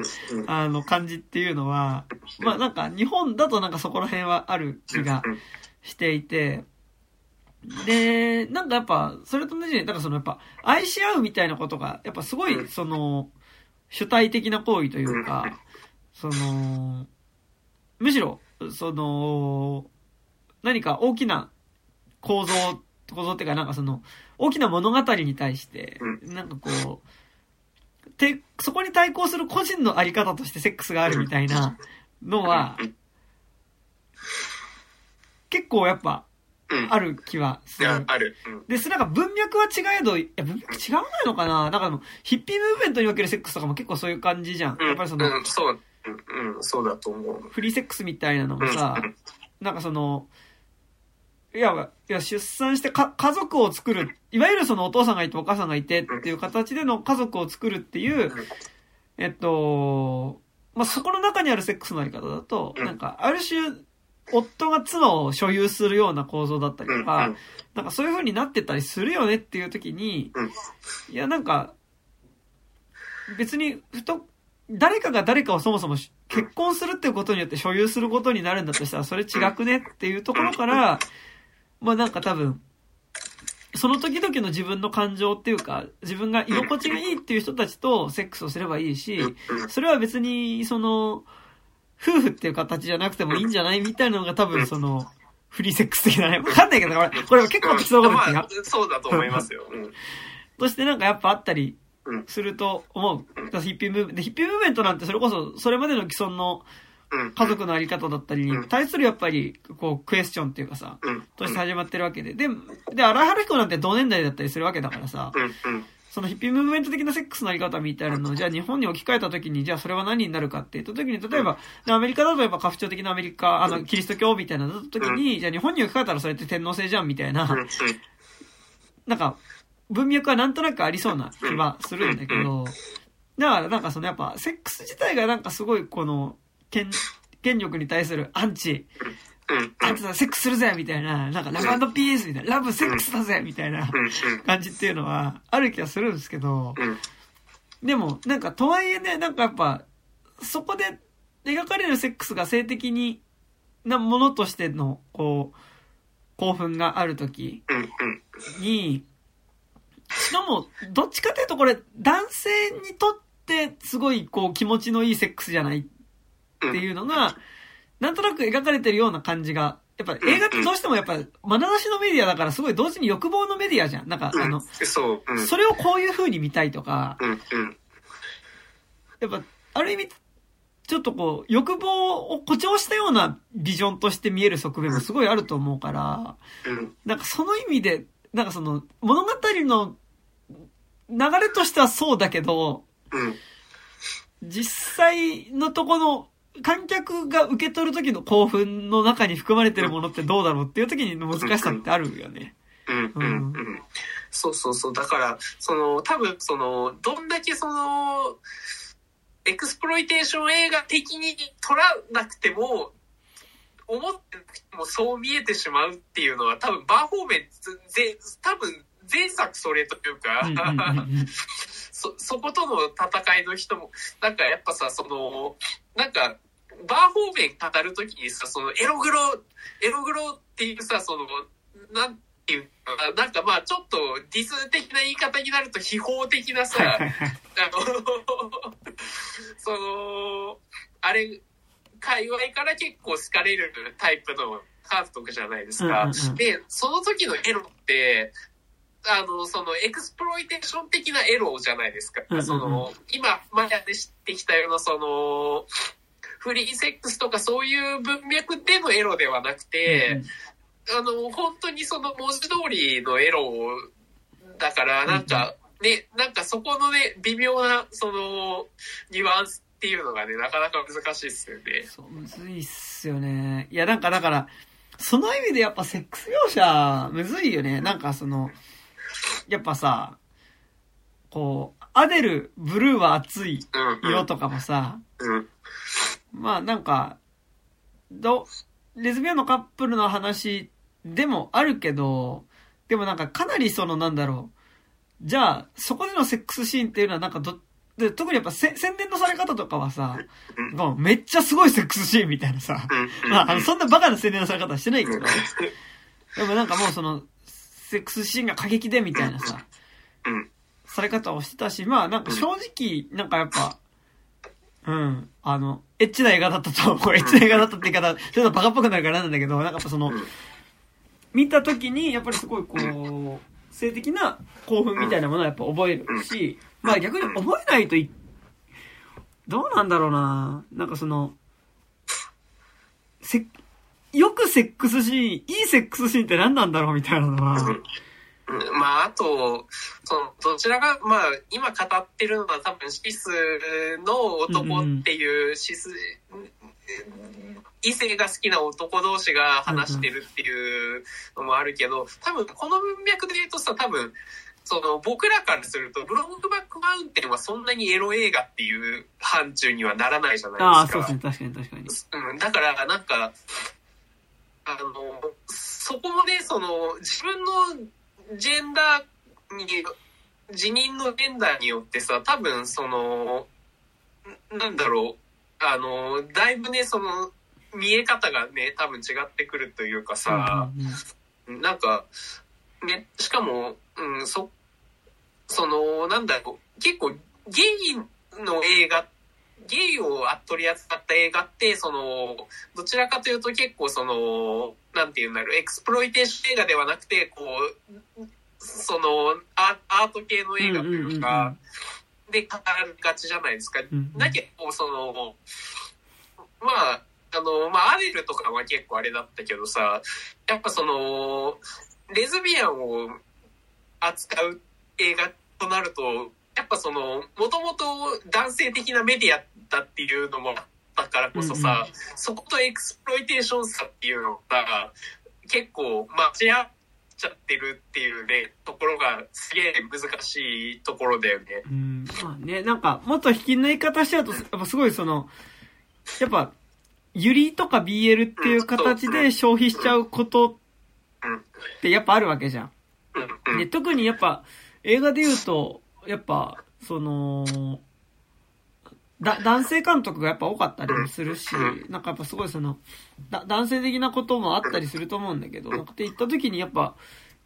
あの感じっていうのは、まあなんか日本だとなんかそこら辺はある気がしていて、で、なんかやっぱ、それと同じに、なんかそのやっぱ、愛し合うみたいなことが、やっぱすごい、その、主体的な行為というか、その、むしろ、その、何か大きな構造、構造っていうか、なんかその、大きな物語に対して、なんかこう、て、そこに対抗する個人のあり方としてセックスがあるみたいなのは、結構やっぱ、ある気はする。ある。で、なんか文脈は違えど、いや、文脈違わないのかな？なんかヒッピームーブメントにおけるセックスとかも結構そういう感じじゃん。やっぱりその、うん、そう、うん、そうだと思う。フリーセックスみたいなのもさ、なんかその、いや、いや、出産してか、家族を作る。いわゆるそのお父さんがいてお母さんがいてっていう形での家族を作るっていう、えっと、まあ、そこの中にあるセックスのあり方だと、なんか、ある種、夫が妻を所有するような構造だったりとか、なんかそういう風になってたりするよねっていう時に、いやなんか、別に、ふと、誰かが誰かをそもそも結婚するっていうことによって所有することになるんだとしたら、それ違くねっていうところから、まあなんか多分、その時々の自分の感情っていうか、自分が居心地がいいっていう人たちとセックスをすればいいし、それは別に、その、夫婦っていう形じゃなくてもいいんじゃないみたいなのが多分その、フリーセックス的なね。わかんないけど、これ、これ結構適当なこと言ってまあ、そうだと思いますよ。うん、としてなんかやっぱあったりすると思う。ヒッピームーブメント、ヒッピームーブメントなんてそれこそ、それまでの既存の家族のあり方だったりに対するやっぱり、こう、クエスチョンっていうかさ、として始まってるわけで。で、で、荒井春彦なんて同年代だったりするわけだからさ、そのヒッピームーブメント的なセックスのあり方みたいなのを、じゃあ日本に置き換えた時に、じゃあそれは何になるかって言った時に、例えば、アメリカだとやっぱ家父長的なアメリカ、あの、キリスト教みたいな時に、じゃあ日本に置き換えたらそれって天皇制じゃんみたいな、なんか、文脈はなんとなくありそうな気はするんだけど、だからなんかそのやっぱ、セックス自体がなんかすごいこの、権、権力に対するアンチ、あんたセックスするぜみたいな、なんかラブピースみたいな、ラブセックスだぜみたいな感じっていうのはある気がするんですけど、でも、なんかとはいえね、なんかやっぱ、そこで描かれるセックスが性的になものとしての、こう、興奮があるときに、しかも、どっちかというとこれ、男性にとってすごいこう気持ちのいいセックスじゃないっていうのが、なんとなく描かれてるような感じが、やっぱ映画ってどうしてもやっぱ、眼差しのメディアだからすごい同時に欲望のメディアじゃん。なんか、あの、そう、それをこういう風に見たいとか、やっぱ、ある意味、ちょっとこう、欲望を誇張したようなビジョンとして見える側面もすごいあると思うから、なんかその意味で、なんかその、物語の流れとしてはそうだけど、実際のとこの観客が受け取る時の興奮の中に含まれてるものってどうだろうっていう時に難しさってあるよね。うん。うん。うん。そうそうそう。だから、その、多分、その、どん。だけその、エクスプロイテーション映画的に撮らなくても、思ってなくてもそう見えてしまうっていうのは多分バーホーメンぜ多分前作それというか、そ、そことの戦いの人も、なんかやっぱさ、その、なんか、バー方面語るときにさ、そのエログロ、エログロっていうさ、その、なんていうか、なんかまあちょっとディス的な言い方になると秘宝的なさ、あの、*laughs* その、あれ、界隈から結構好かれるタイプの監督じゃないですか。で、その時のエロって、あの、その、エクスプロイテーション的なエロじゃないですか。その、今、まで知ってきたような、その、フリーセックスとかそういう文脈でのエロではなくて、あの、本当にその文字通りのエロだから、なんか、ね、なんかそこのね、微妙な、その、ニュアンスっていうのがね、なかなか難しいっすよね。そう、むずいっすよね。いや、なんかだから、その意味でやっぱセックス描写、むずいよね。なんかその、やっぱさ、こう、アデル、ブルーは熱い色とかもさ、まあなんか、ど、レズビアンのカップルの話でもあるけど、でもなんかかなりそのなんだろう。じゃあ、そこでのセックスシーンっていうのはなんかど、で、特にやっぱ宣伝のされ方とかはさ、もうめっちゃすごいセックスシーンみたいなさ、まあ、あの、そんなバカな宣伝のされ方はしてないけど、でもなんかもうその、セックスシーンが過激でみたいなさ、され方をしてたし、まあなんか正直、なんかやっぱ、うん、あの、エッチな映画だったと思う。エッチな映画だったって言い方、ちょっとバカっぽくなるからなんだけど、なんかやっぱその、見た時に、やっぱりすごいこう、性的な興奮みたいなものはやっぱ覚えるし、まあ逆に覚えないとい、どうなんだろうな。なんかその、せ、よくセックスシーン、いいセックスシーンって何なんだろうみたいなのは。まあ、あと、その、どちらが、まあ、今語ってるのは多分シスの男っていう、シス、異性が好きな男同士が話してるっていうのもあるけど、多分この文脈で言うとさ、多分、その僕らからすると、ブロックバックマウンテンはそんなにエロ映画っていう範疇にはならないじゃないですか。ああ、そうですね、確かに確かに。うん、だからなんか、あの、そこもね、その、自分のジェンダーに、辞任のジェンダーによってさ、多分その、なんだろう、あの、だいぶね、その、見え方がね、多分違ってくるというかさ、うんうん、なんか、ね、しかも、うん、そ、その、なんだろう、結構、ゲイの映画、ゲイを取り扱った映画って、その、どちらかというと結構その、なんていうんだろう、エクスプロイテーション映画ではなくて、こう、そのア、アート系の映画というか、で語られがちじゃないですか。だけど、その、まあ、あの、まあ、アデルとかは結構あれだったけどさ、やっぱその、レズビアンを扱う映画となると、やっぱその、もともと男性的なメディアだっていうのもあったからこそさ、うんうん、そことエクスプロイテーションさっていうのが、結構間違っちゃってるっていうね、ところがすげえ難しいところだよね。うん。まあね、なんか、もっと引き抜い方しちゃうと、やっぱすごいその、やっぱ、ユリとか BL っていう形で消費しちゃうことってやっぱあるわけじゃん。で、特にやっぱ映画で言うと、やっぱ、その、だ、男性監督がやっぱ多かったりもするし、なんかやっぱすごいその、だ、男性的なこともあったりすると思うんだけど、なんかって言った時にやっぱ、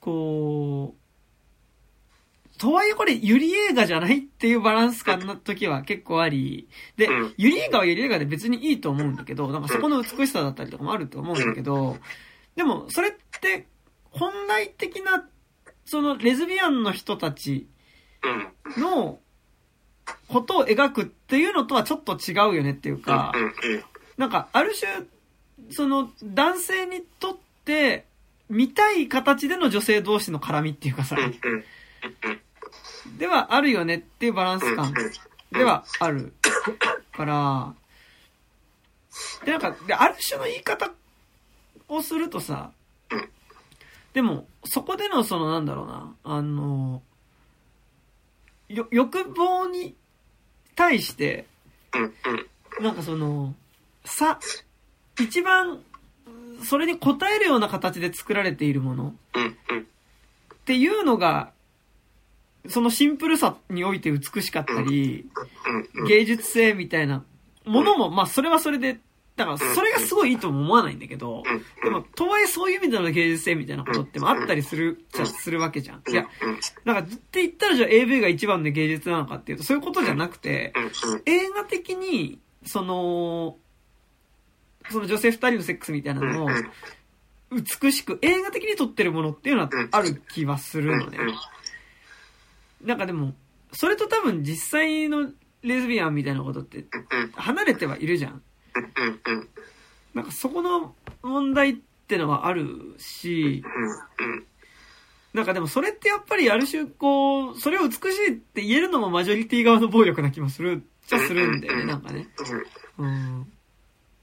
こう、とはいえこれ、ユリ映画じゃないっていうバランス感の時は結構あり、で、ユリ映画はユリ映画で別にいいと思うんだけど、なんかそこの美しさだったりとかもあると思うんだけど、でも、それって、本来的な、その、レズビアンの人たちのことを描くっていうのとはちょっと違うよねっていうか、なんか、ある種、その、男性にとって、見たい形での女性同士の絡みっていうかさ、ではあるよねっていうバランス感。ではある。から、で、なんか、で、ある種の言い方をするとさ、でも、そこでのそのなんだろうな、あの、よ、欲望に対して、なんかその、さ、一番、それに応えるような形で作られているもの。っていうのが、そのシンプルさにおいて美しかったり、芸術性みたいなものも、まあそれはそれで、だからそれがすごいいいとも思わないんだけど、でも、とはいえそういう意味での芸術性みたいなことってもあったりする、じゃするわけじゃん。いや、なんかって言ったらじゃあ AV が一番の芸術なのかっていうと、そういうことじゃなくて、映画的に、その、その女性二人のセックスみたいなのを、美しく映画的に撮ってるものっていうのはある気はするのね。なんかでも、それと多分実際のレズビアンみたいなことって離れてはいるじゃん。なんかそこの問題ってのはあるし、なんかでもそれってやっぱりある種こう、それを美しいって言えるのもマジョリティ側の暴力な気もするじゃするんだよね、なんかね。うん。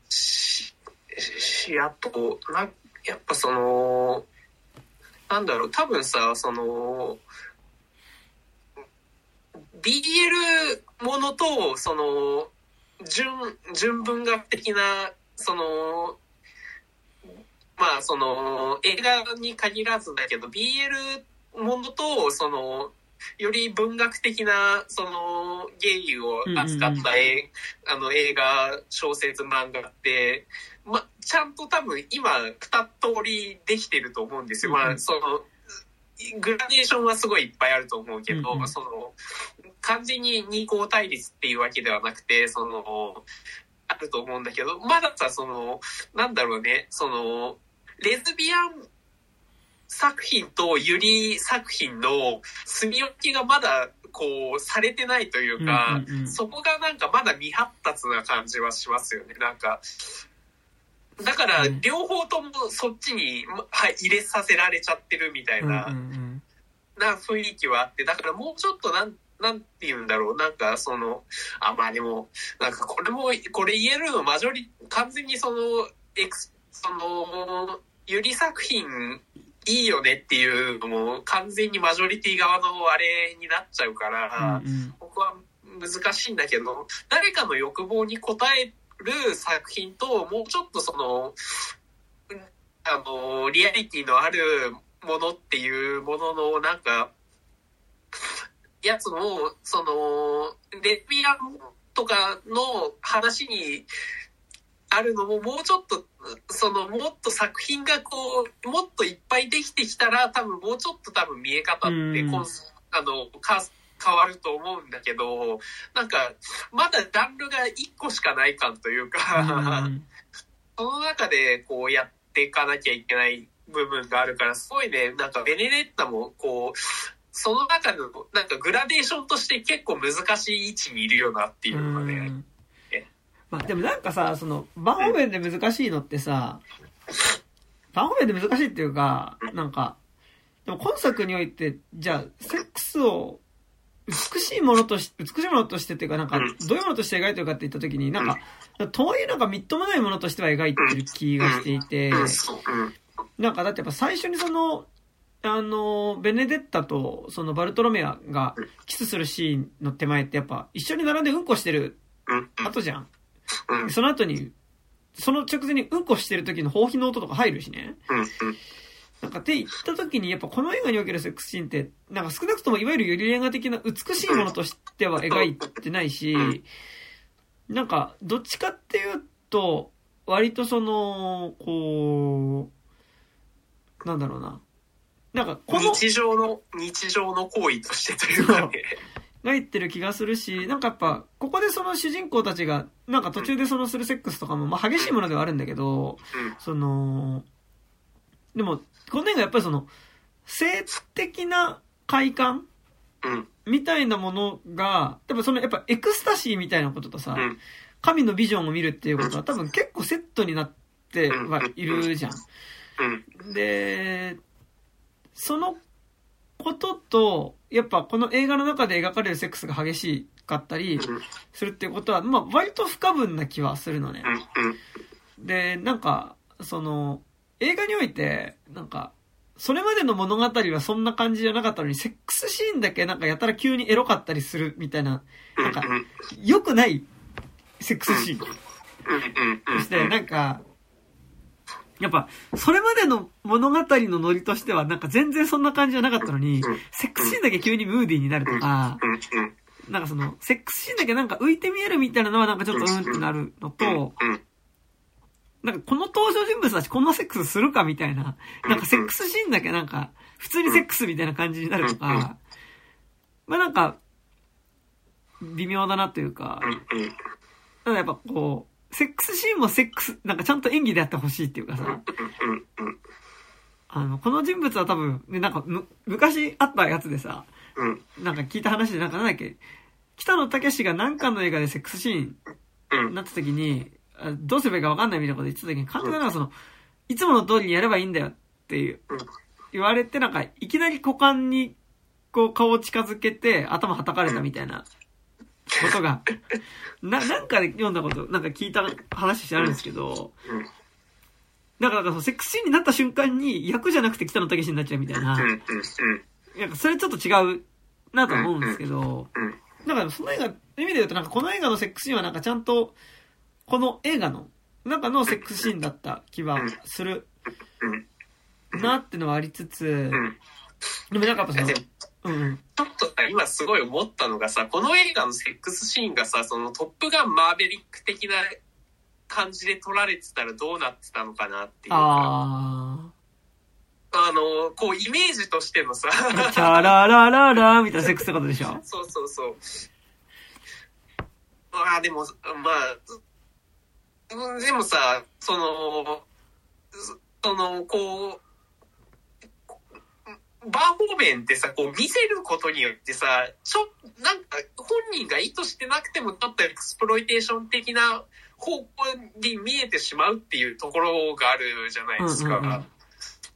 し、あと、な、やっぱその、なんだろう、多分さ、その、BL ものと、その、純、純文学的な、その、まあ、その、映画に限らずだけど、BL ものと、その、より文学的な、その、ゲイを扱った、あの映画、小説、漫画って、ま、ちゃんと多分今、二通りできてると思うんですよ。まあ、その、グラデーションはすごいいっぱいあると思うけど、うんうん、その、完全に二項対立っていうわけではなくて、その、あると思うんだけど、まださ、その、なんだろうね、その、レズビアン作品とユリ作品の住み分けがまだこうされてないというか、うんうんうん、そこがなんかまだ未発達な感じはしますよね。なんか、だから両方ともそっちに、はい、入れさせられちゃってるみたいな、な雰囲気はあって、だからもうちょっとなんなんて言うんだろう、なんかその、あ、まあでも、なんかこれも、これ言えるのマジョリ、完全にその、エクス、その、ゆり作品いいよねっていうのも完全にマジョリティ側のあれになっちゃうから、うんうん、僕は難しいんだけど、誰かの欲望に応える作品と、もうちょっとその、あの、リアリティのあるものっていうものの、なんか、やつも、その、レビアンとかの話にあるのも、もうちょっと、その、もっと作品がこう、もっといっぱいできてきたら、多分もうちょっと多分見え方って、こう、あの、か、変わると思うんだけど、なんか、まだジャンルが1個しかない感というか、*laughs* その中でこうやっていかなきゃいけない部分があるから、すごいね、なんかベネデッタもこう、その中の、なんかグラデーションとして結構難しい位置にいるよなっていうのがね。まあでもなんかさ、その、バーホベンで難しいのってさ、バーホベンで難しいっていうか、なんか、でも今作において、じゃあ、セックスを美しいものとし、美しいものとしてっていうか、なんか、どういうものとして描いてるかって言った時に、なんか、とはいえなんかみっともないものとしては描いてる気がしていて、なんかだってやっぱ最初にその、あの、ベネデッタと、そのバルトロメアがキスするシーンの手前ってやっぱ一緒に並んでうんこしてる後じゃん。その後に、その直前にうんこしてる時の放棄の音とか入るしね。なんかって言った時にやっぱこの映画におけるセックスシーンって、なんか少なくともいわゆるユリ映画的な美しいものとしては描いてないし、なんかどっちかっていうと、割とその、こう、なんだろうな。なんかこの日常の、日常の行為としてというかね。が言ってる気がするし、なんかやっぱ、ここでその主人公たちが、なんか途中でそのするセックスとかも、まあ激しいものではあるんだけど、その、でも、この映画やっぱりその、性的な快感みたいなものが、多分そのやっぱエクスタシーみたいなこととさ、神のビジョンを見るっていうことは多分結構セットになってはいるじゃん。で、そのことと、やっぱこの映画の中で描かれるセックスが激しいかったりするっていうことは、まあ、割と不可分な気はするのね。で、なんか、その、映画において、なんか、それまでの物語はそんな感じじゃなかったのに、セックスシーンだけなんかやたら急にエロかったりするみたいな、なんか、良くないセックスシーン。そして、なんか、やっぱ、それまでの物語のノリとしては、なんか全然そんな感じじゃなかったのに、セックスシーンだけ急にムーディーになるとか、なんかその、セックスシーンだけなんか浮いて見えるみたいなのはなんかちょっとうんってなるのと、なんかこの登場人物たちこんなセックスするかみたいな、なんかセックスシーンだけなんか、普通にセックスみたいな感じになるとか、まあなんか、微妙だなというか、ただやっぱこう、セックスシーンもセックス、なんかちゃんと演技でやってほしいっていうかさ、あの、この人物は多分、ね、なんかむ、昔あったやつでさ、なんか聞いた話でなんかなんだっけ、北野武が何かの映画でセックスシーンになった時に、どうすればいいか分かんないみたいなこと言ってた時に、監督がなんかその、いつもの通りにやればいいんだよっていう、言われて、なんか、いきなり股間に、こう、顔を近づけて、頭はたかれたみたいな、ことが、な、なんか読んだこと、なんか聞いた話してあるんですけど、だから、そのセックスシーンになった瞬間に、役じゃなくて北野武になっちゃうみたいな、なんか、それちょっと違うなと思うんですけど、だからその映画、意味で言うとなんかこの映画のセックスシーンはなんかちゃんと、この映画の中のセックスシーンだった気はするなってのはありつつ、でもなんかやっぱその、うん、ちょっと今すごい思ったのがさ、この映画のセックスシーンがさ、そのトップガンマーベリック的な感じで撮られてたらどうなってたのかなっていうか。ああの、こう、イメージとしてのさ。チャララララみたいなセックスってことでしょ？そうそうそう。まあでも、まあ、でもさ、その、その、こう、バーホーベンってさ、こう見せることによってさ、ちょ、なんか本人が意図してなくてもちょっとエクスプロイテーション的な方向に見えてしまうっていうところがあるじゃないですか。うんうんうん、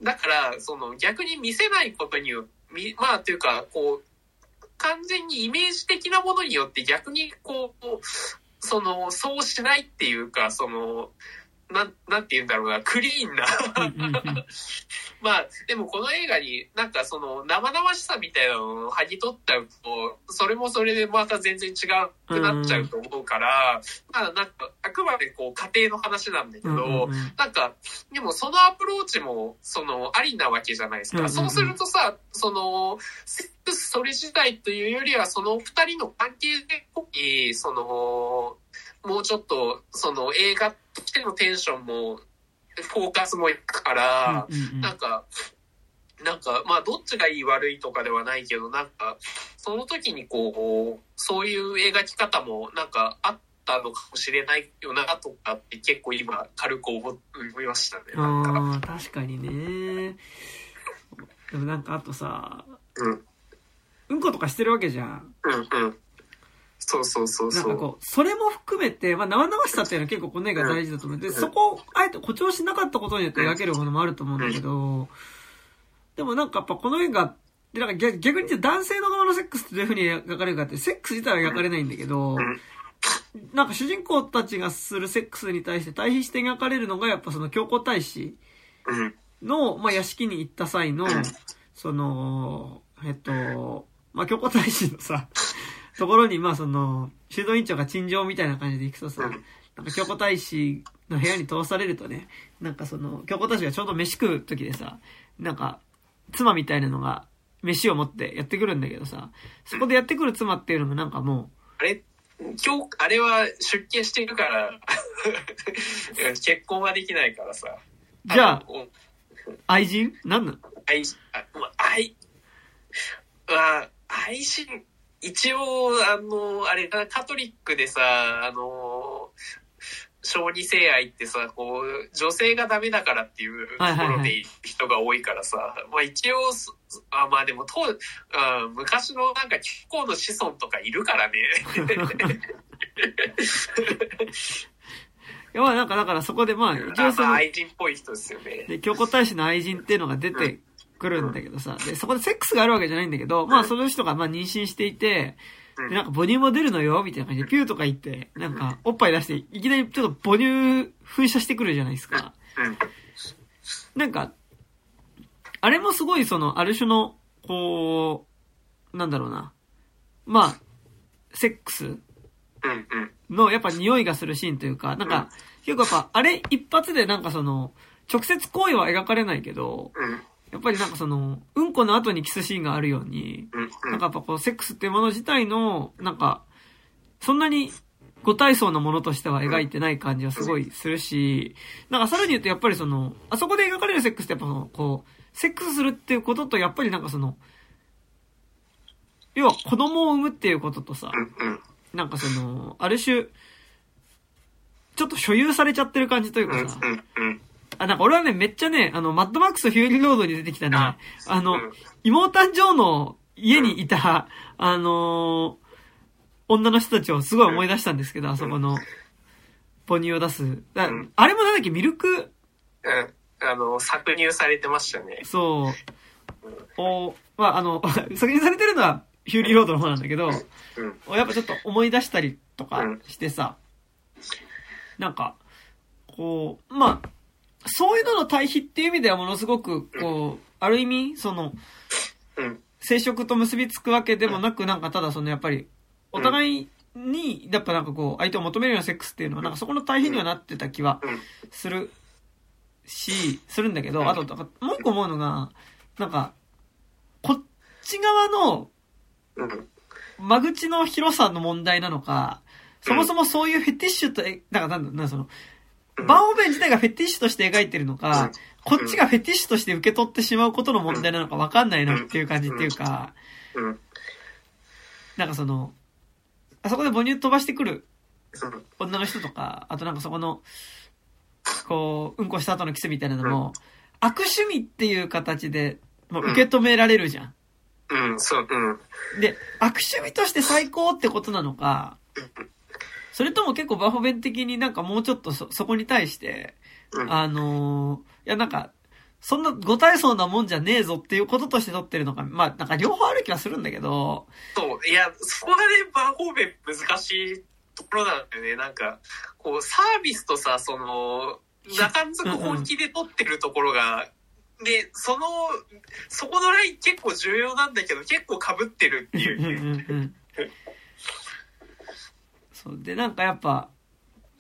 だから、その逆に見せないことによって、まあというか、こう、完全にイメージ的なものによって逆にこう、その、そうしないっていうか、その、なん、なんて言うんだろうな、クリーンな。まあ、でもこの映画になんかその生々しさみたいなのを剥ぎ取っちゃうと、それもそれでまた全然違くなっちゃうと思うから、まあなんか、あくまでこう家庭の話なんだけど、なんか、でもそのアプローチも、その、ありなわけじゃないですか。そうするとさ、その、セックスそれ自体というよりは、その二人の関係で、その、もうちょっと、その映画としてのテンションも、フォーカスもいくから、なんか、なんか、まあ、どっちがいい悪いとかではないけど、なんか、その時にこう、そういう描き方も、なんか、あったのかもしれないよな、とかって結構今、軽く思いましたね。ああ、確かにね。でもなんか、あとさ、うん。うんことかしてるわけじゃん。うんうん。そうそうそうそう。なんかこう、それも含めて、まあ生々しさっていうのは結構この映画大事だと思う。で、そこをあえて誇張しなかったことによって描けるものもあると思うんだけど、でもなんかやっぱこの映画で、なんか逆逆に男性の側のセックスってどういう風に描かれるかって、セックス自体は描かれないんだけど、なんか主人公たちがするセックスに対して対比して描かれるのがやっぱその教皇太子の、まあ屋敷に行った際の、その、えっと、まあ教皇太子のさ、ところに、まあその、修道院長が陳情みたいな感じで行くとさ、なんか京子大使の部屋に通されるとね、なんかその、京子大使がちょうど飯食う時でさ、なんか、妻みたいなのが、飯を持ってやってくるんだけどさ、そこでやってくる妻っていうのもなんかもう、あれ？今日、あれは出家してるから *laughs* 結婚はできないからさ。じゃあ、愛人？何なの？愛、あ、愛、あ、愛人、一応、あの、あれカトリックでさ、あの、小児性愛ってさ、こう、女性がダメだからっていうところで人が多いからさ、まあ一応、あまあでも当、あ昔のなんか結構の子孫とかいるからね。*laughs* いや、まあなんかだからそこでまあ、一応その、愛人っぽい人ですよね。で、京子大使の愛人っていうのが出てくるんだけどさ、で、そこでセックスがあるわけじゃないんだけど、まあその人がまあ妊娠していて、で、なんか母乳も出るのよ、みたいな感じでピューとか言って、なんかおっぱい出して、いきなりちょっと母乳噴射してくるじゃないですか。なんか、あれもすごいその、ある種の、こう、なんだろうな。まあ、セックスのやっぱ匂いがするシーンというか、なんか、結構やっぱ、あれ一発でなんかその、直接行為は描かれないけど、やっぱりなんかその、うんこの後にキスシーンがあるように、なんかやっぱこう、セックスっていうもの自体の、なんか、そんなに、ご体操なものとしては描いてない感じはすごいするし、なんかさらに言うとやっぱりその、あそこで描かれるセックスってやっぱその、こう、セックスするっていうこととやっぱりなんかその、要は子供を産むっていうこととさ、なんかその、ある種、ちょっと所有されちゃってる感じというかさ、あ、なんか俺はね、めっちゃね、あの、マッドマックス・フューリー・ロードに出てきたね、あの、イモータン・ジョーの家にいた、あのー、女の人たちをすごい思い出したんですけど、あそこの、母乳を出す。あれもなんだっけ、ミルク？うん。あの、搾乳されてましたね。そう。おまあ、あの、*laughs* 搾乳されてるのは、ヒューリーロードの方なんだけど、うん、やっぱちょっと思い出したりとかしてさ、うん、なんか、こう、まあ、そういうのの対比っていう意味ではものすごく、こう、ある意味、その、生殖と結びつくわけでもなく、なんかただそのやっぱり、お互いに、やっぱなんかこう、相手を求めるようなセックスっていうのは、なんかそこの対比にはなってた気はするし、するんだけど、あと、もう一個思うのが、なんか、こっち側の、間口の広さの問題なのか、そもそもそういうフェティッシュと、え、だからなんだ、なんその、バーオン自体がフェティッシュとして描いてるのか、こっちがフェティッシュとして受け取ってしまうことの問題なのかわかんないなっていう感じっていうか、なんかその、あそこで母乳飛ばしてくる女の人とか、あとなんかそこの、こう、うんこした後のキスみたいなのも、悪趣味っていう形で、もう受け止められるじゃん。うん、そう、うん。で、悪趣味として最高ってことなのか、それとも結構バホベン的になんかもうちょっとそ、そこに対して、あのー、いやなんか、そんなご体操なもんじゃねえぞっていうこととして取ってるのか、まあなんか両方ある気はするんだけど。そう、いや、そこがね、バーホーベン難しいところなんだよね。なんか、こう、サービスとさ、その、中んずく本気で取ってるところが、で、その、そこのライン結構重要なんだけど、結構被ってるっていう。そう。で、なんかやっぱ、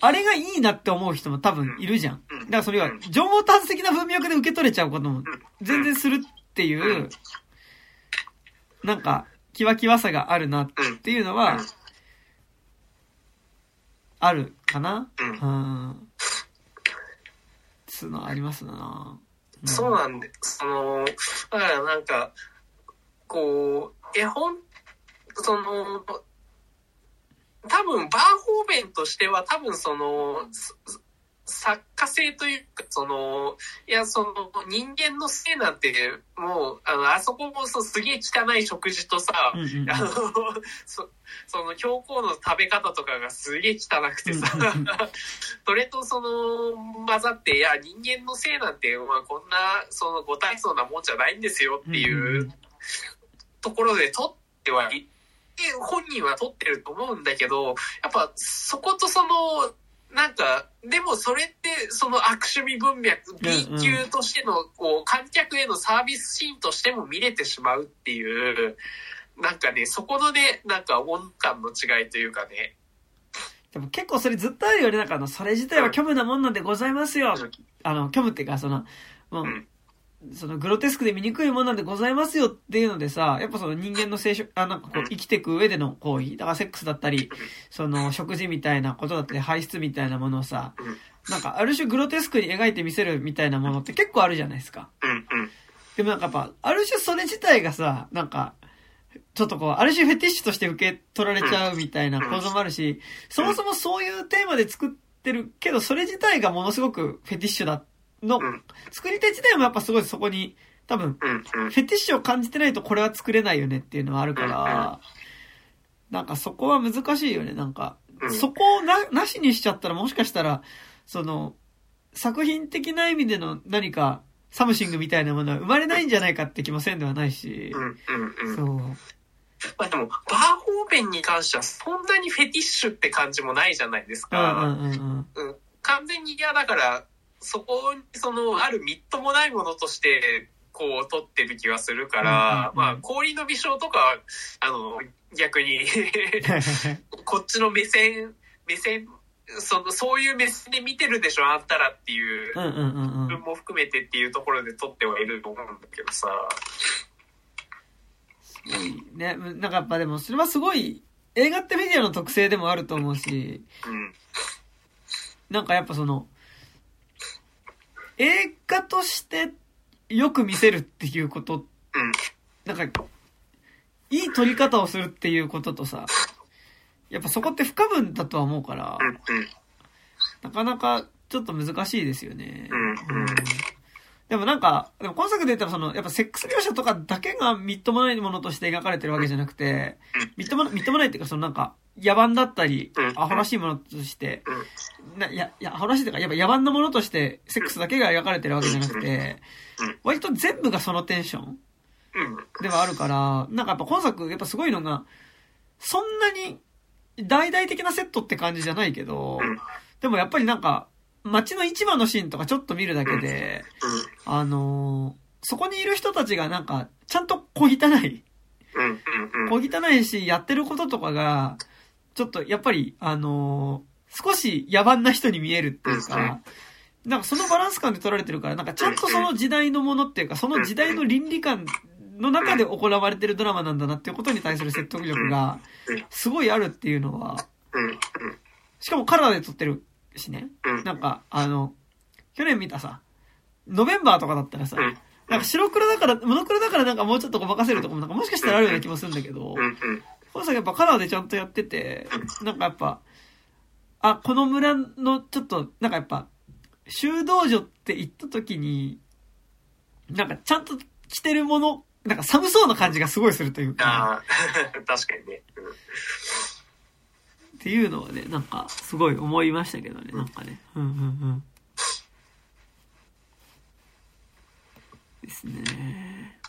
あれがいいなって思う人も多分いるじゃん。だからそれは、情報達的な文脈で受け取れちゃうことも全然するっていう、なんか、キワキワさがあるなっていうのは、あるかな。うん。つうのありますな、うん、そうなんで、その、だからなんか、こう、絵本、その、多分、バーホーベンとしては多分その、作家性というか、その、いや、その、人間のせいなんて、もう、あの、あそこもそうすげえ汚い食事とさ、あの、*laughs* そその、教皇の食べ方とかがすげえ汚くてさ、*laughs* それとその、混ざって、いや、人間のせいなんて、まあ、こんな、その、ご体操なもんじゃないんですよっていうところで取ってはい本人は取ってると思うんだけど、やっぱそことその、なんか、でもそれって、その悪趣味文脈、B 級としての、こう、観客へのサービスシーンとしても見れてしまうっていう、なんかね、そこのね、なんか温感の違いというかね。でも結構それずっとあるよね。なんかあの、それ自体は虚無なもんなんでございますよ。うん、あの、虚無っていうか、その、もう、うんそのグロテスクで醜いものなんでございますよっていうのでさ、やっぱその人間の生殖、あ、なんかこう生きていく上での行為、だからセックスだったり、その食事みたいなことだったり、排出みたいなものをさ、なんかある種グロテスクに描いてみせるみたいなものって結構あるじゃないですか。でもなんかやっぱ、ある種それ自体がさ、なんか、ちょっとこう、ある種フェティッシュとして受け取られちゃうみたいな構造もあるし、そもそもそういうテーマで作ってるけど、それ自体がものすごくフェティッシュだの、作り手自体もやっぱすごいそこに、多分、フェティッシュを感じてないとこれは作れないよねっていうのはあるから、なんかそこは難しいよね、なんか。そこをな、なしにしちゃったらもしかしたら、その、作品的な意味での何か、 something みたいなものは生まれないんじゃないかって気もせんではないし、そう。まあでも、バーホーベンに関してはそんなにフェティッシュって感じもないじゃないですか。うんうんうん。うん、完全に嫌だから、そこにその、あるみっともないものとして、こう、撮ってる気がするから、まあ、氷の微笑とかは、あの、逆に、*laughs* こっちの目線、目線、その、そういう目線で見てるでしょ、あんたらっていううんうんうんうん部分も含めてっていうところで撮ってはいると思うんだけどさ。ね、なんかやっぱでもそれはすごい映画ってメディアの特性でもあると思うし、うん。なんかやっぱその、映画としてよく見せるっていうこと、うん。なんか、いい撮り方をするっていうこととさ、やっぱそこって不可分だとは思うから。なかなかちょっと難しいですよね。うんうんでもなんか、でも今作で言ったらその、やっぱセックス描写とかだけがみっともないものとして描かれてるわけじゃなくてうん、みっともな、みっともないっていうかそのなんか、野蛮だったりう、ん。アホらしいものとして、うん。な、いや、いや、アホらしいというか、やっぱ野蛮なものとして、セックスだけが描かれてるわけじゃなくてうん、割と全部がそのテンションうん。ではあるから、なんかやっぱ今作、やっぱすごいのが、そんなに大々的なセットって感じじゃないけどうん、でもやっぱりなんか、街の市場のシーンとかちょっと見るだけで、あのーそこにいる人たちがなんか、ちゃんと小汚い。小汚いし、やってることとかが、ちょっとやっぱり、あのー少し野蛮な人に見えるっていううんか、なんかそのバランス感で取られてるから、なんかちゃんとその時代のものっていうか、その時代の倫理観の中で行われてるドラマなんだなっていうことに対する説得力が、すごいあるっていうのは、うん。しかもカラーで撮ってるしね。うん。なんか、あの、去年見たさ、ノベンバーとかだったらさ、うん。なんか白黒だから、モノクロだからなんかもうちょっとごまかせるとこもなんかもしかしたらあるような気もするんだけど、うん。うん。今作やっぱカラーでちゃんとやってて、なんかやっぱ、あ、この村のちょっと、なんかやっぱ、修道女って言った時に、なんかちゃんと着てるもの、なんか寒そうな感じがすごいするというか、ああ、*laughs* 確かにね。っていうのはね、なんかすごい思いましたけどね、なんかね。うんうんうん。ですね。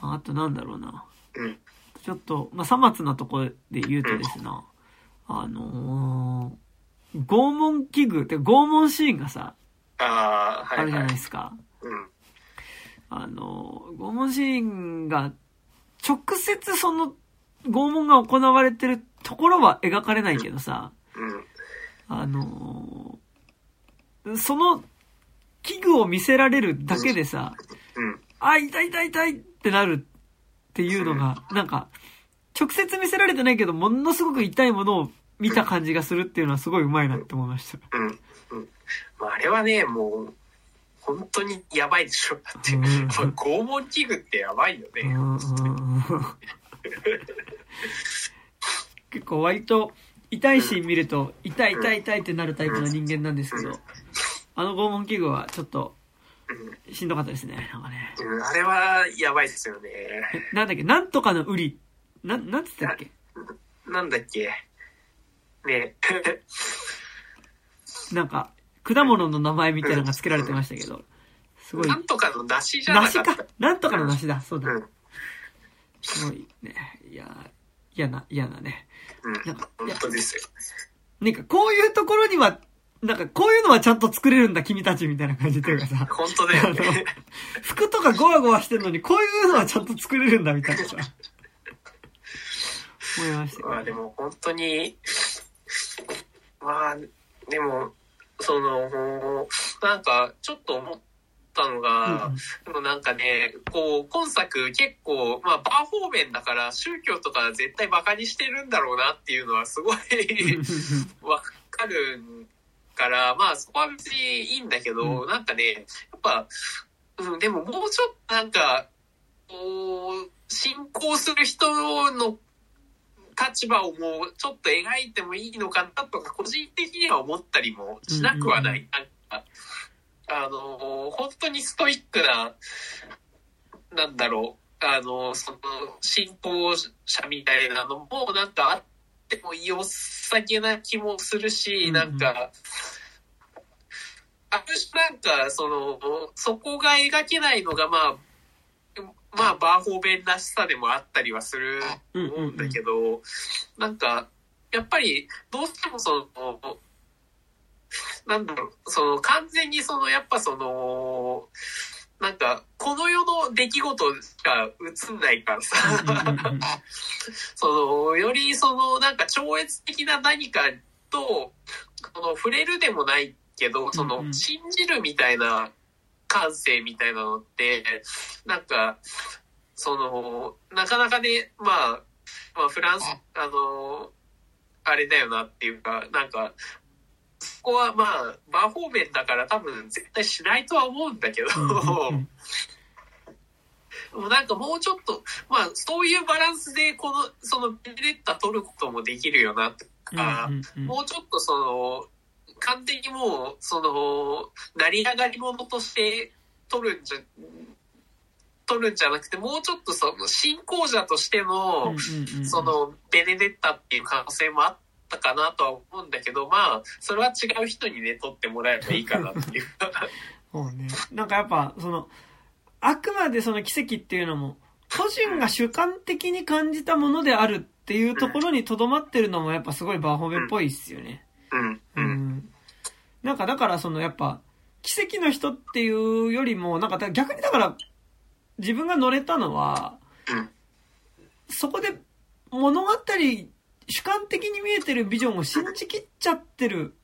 あとなんだろうな。うん。ちょっと、まあ、さまつなところで言うとですな、あのー拷問器具って拷問シーンがさ、ああ、はい、はい。あるじゃないですか。うん。あのー拷問シーンが、直接その拷問が行われてるところは描かれないけどさ、うん。あのーその器具を見せられるだけでさ、うん。あ、痛い痛い痛いってなるっていうのが、なんか、直接見せられてないけど、ものすごく痛いものを見た感じがするっていうのはすごいうまいなって思いました。うん。うん。まあ、あれはね、もう、本当にやばいでしょ。だって、うん拷問器具ってやばいよね。うん *laughs* 結構割と痛いシーン見ると、痛い痛い痛いってなるタイプの人間なんですけど、あの拷問器具はちょっとうんしんどかったですね。なんかね。うんあれはやばいですよね。えなんだっけ？なんとかのウリ。な、なんつったっけ？なんだっけ？ね。*laughs* なんか、果物の名前みたいなのが付けられてましたけど、すごいな、んとかの梨じゃな梨かった。かなんとかの梨だ。そうだう。ん。すごいね。いや、嫌な、嫌なね。うん。なんか、い本や、当ですよ。なんかこういうところには、なんかこういうのはちゃんと作れるんだ君たちみたいな感じというかさ、本当だよね。服とかゴワゴワしてるのにこういうのはちゃんと作れるんだみたいなさ、思いましたまあでも本当に、まあ、でも、その、なんかちょっと思ったのが、うんでもなんかね、こう、今作結構、まあ、バーホーベンだから宗教とか絶対バカにしてるんだろうなっていうのはすごいわかるから、まあそこは別にいいんだけど、うなんかね、やっぱ、うん、でももうちょっとなんか、こう、信仰する人の立場をもうちょっと描いてもいいのかなとか、個人的には思ったりもしなくはない。うんなんか、あの、本当にストイックな、なんだろう、あの、その、信仰者みたいなのも、なんかあっても良さげな気もするし、うんなんか、ある種なんか、その、そこが描けないのが、まあ、まあ、バーホーベンらしさでもあったりはすると思うんだけど、なんか、やっぱり、どうしてもその、なんだろう、その、完全にその、やっぱその、なんか、この世の出来事しか映んないからさ、その、よりその、なんか超越的な何かと、この触れるでもないけど、その、信じるみたいな感性みたいなのって、なんか、その、なかなかね、まあ、まあ、フランス、あの、あれだよなっていうか、なんか、そこはまあ、バーホーベンだから多分絶対しないとは思うんだけど、もうなんかもうちょっと、まあ、そういうバランスで、この、その、ベレッタ取ることもできるよな、とか、もうちょっとその、完全にもう、その、成り上がり者として取るんじゃ、取るんじゃなくて、もうちょっとその、信仰者としての、その、ベネデッタっていう可能性もあったかなとは思うんだけど、まあ、それは違う人にね、取ってもらえばいいかなっていう。*laughs* そうね。なんかやっぱ、その、あくまでその奇跡っていうのも、個人が主観的に感じたものであるっていうところにとどまってるのもやっぱすごいバーホベっぽいっすよね。うん。うん。なんかだからそのやっぱ、奇跡の人っていうよりも、なんか逆にだから、自分が乗れたのは、そこで物語、主観的に見えてるビジョンを信じきっちゃってる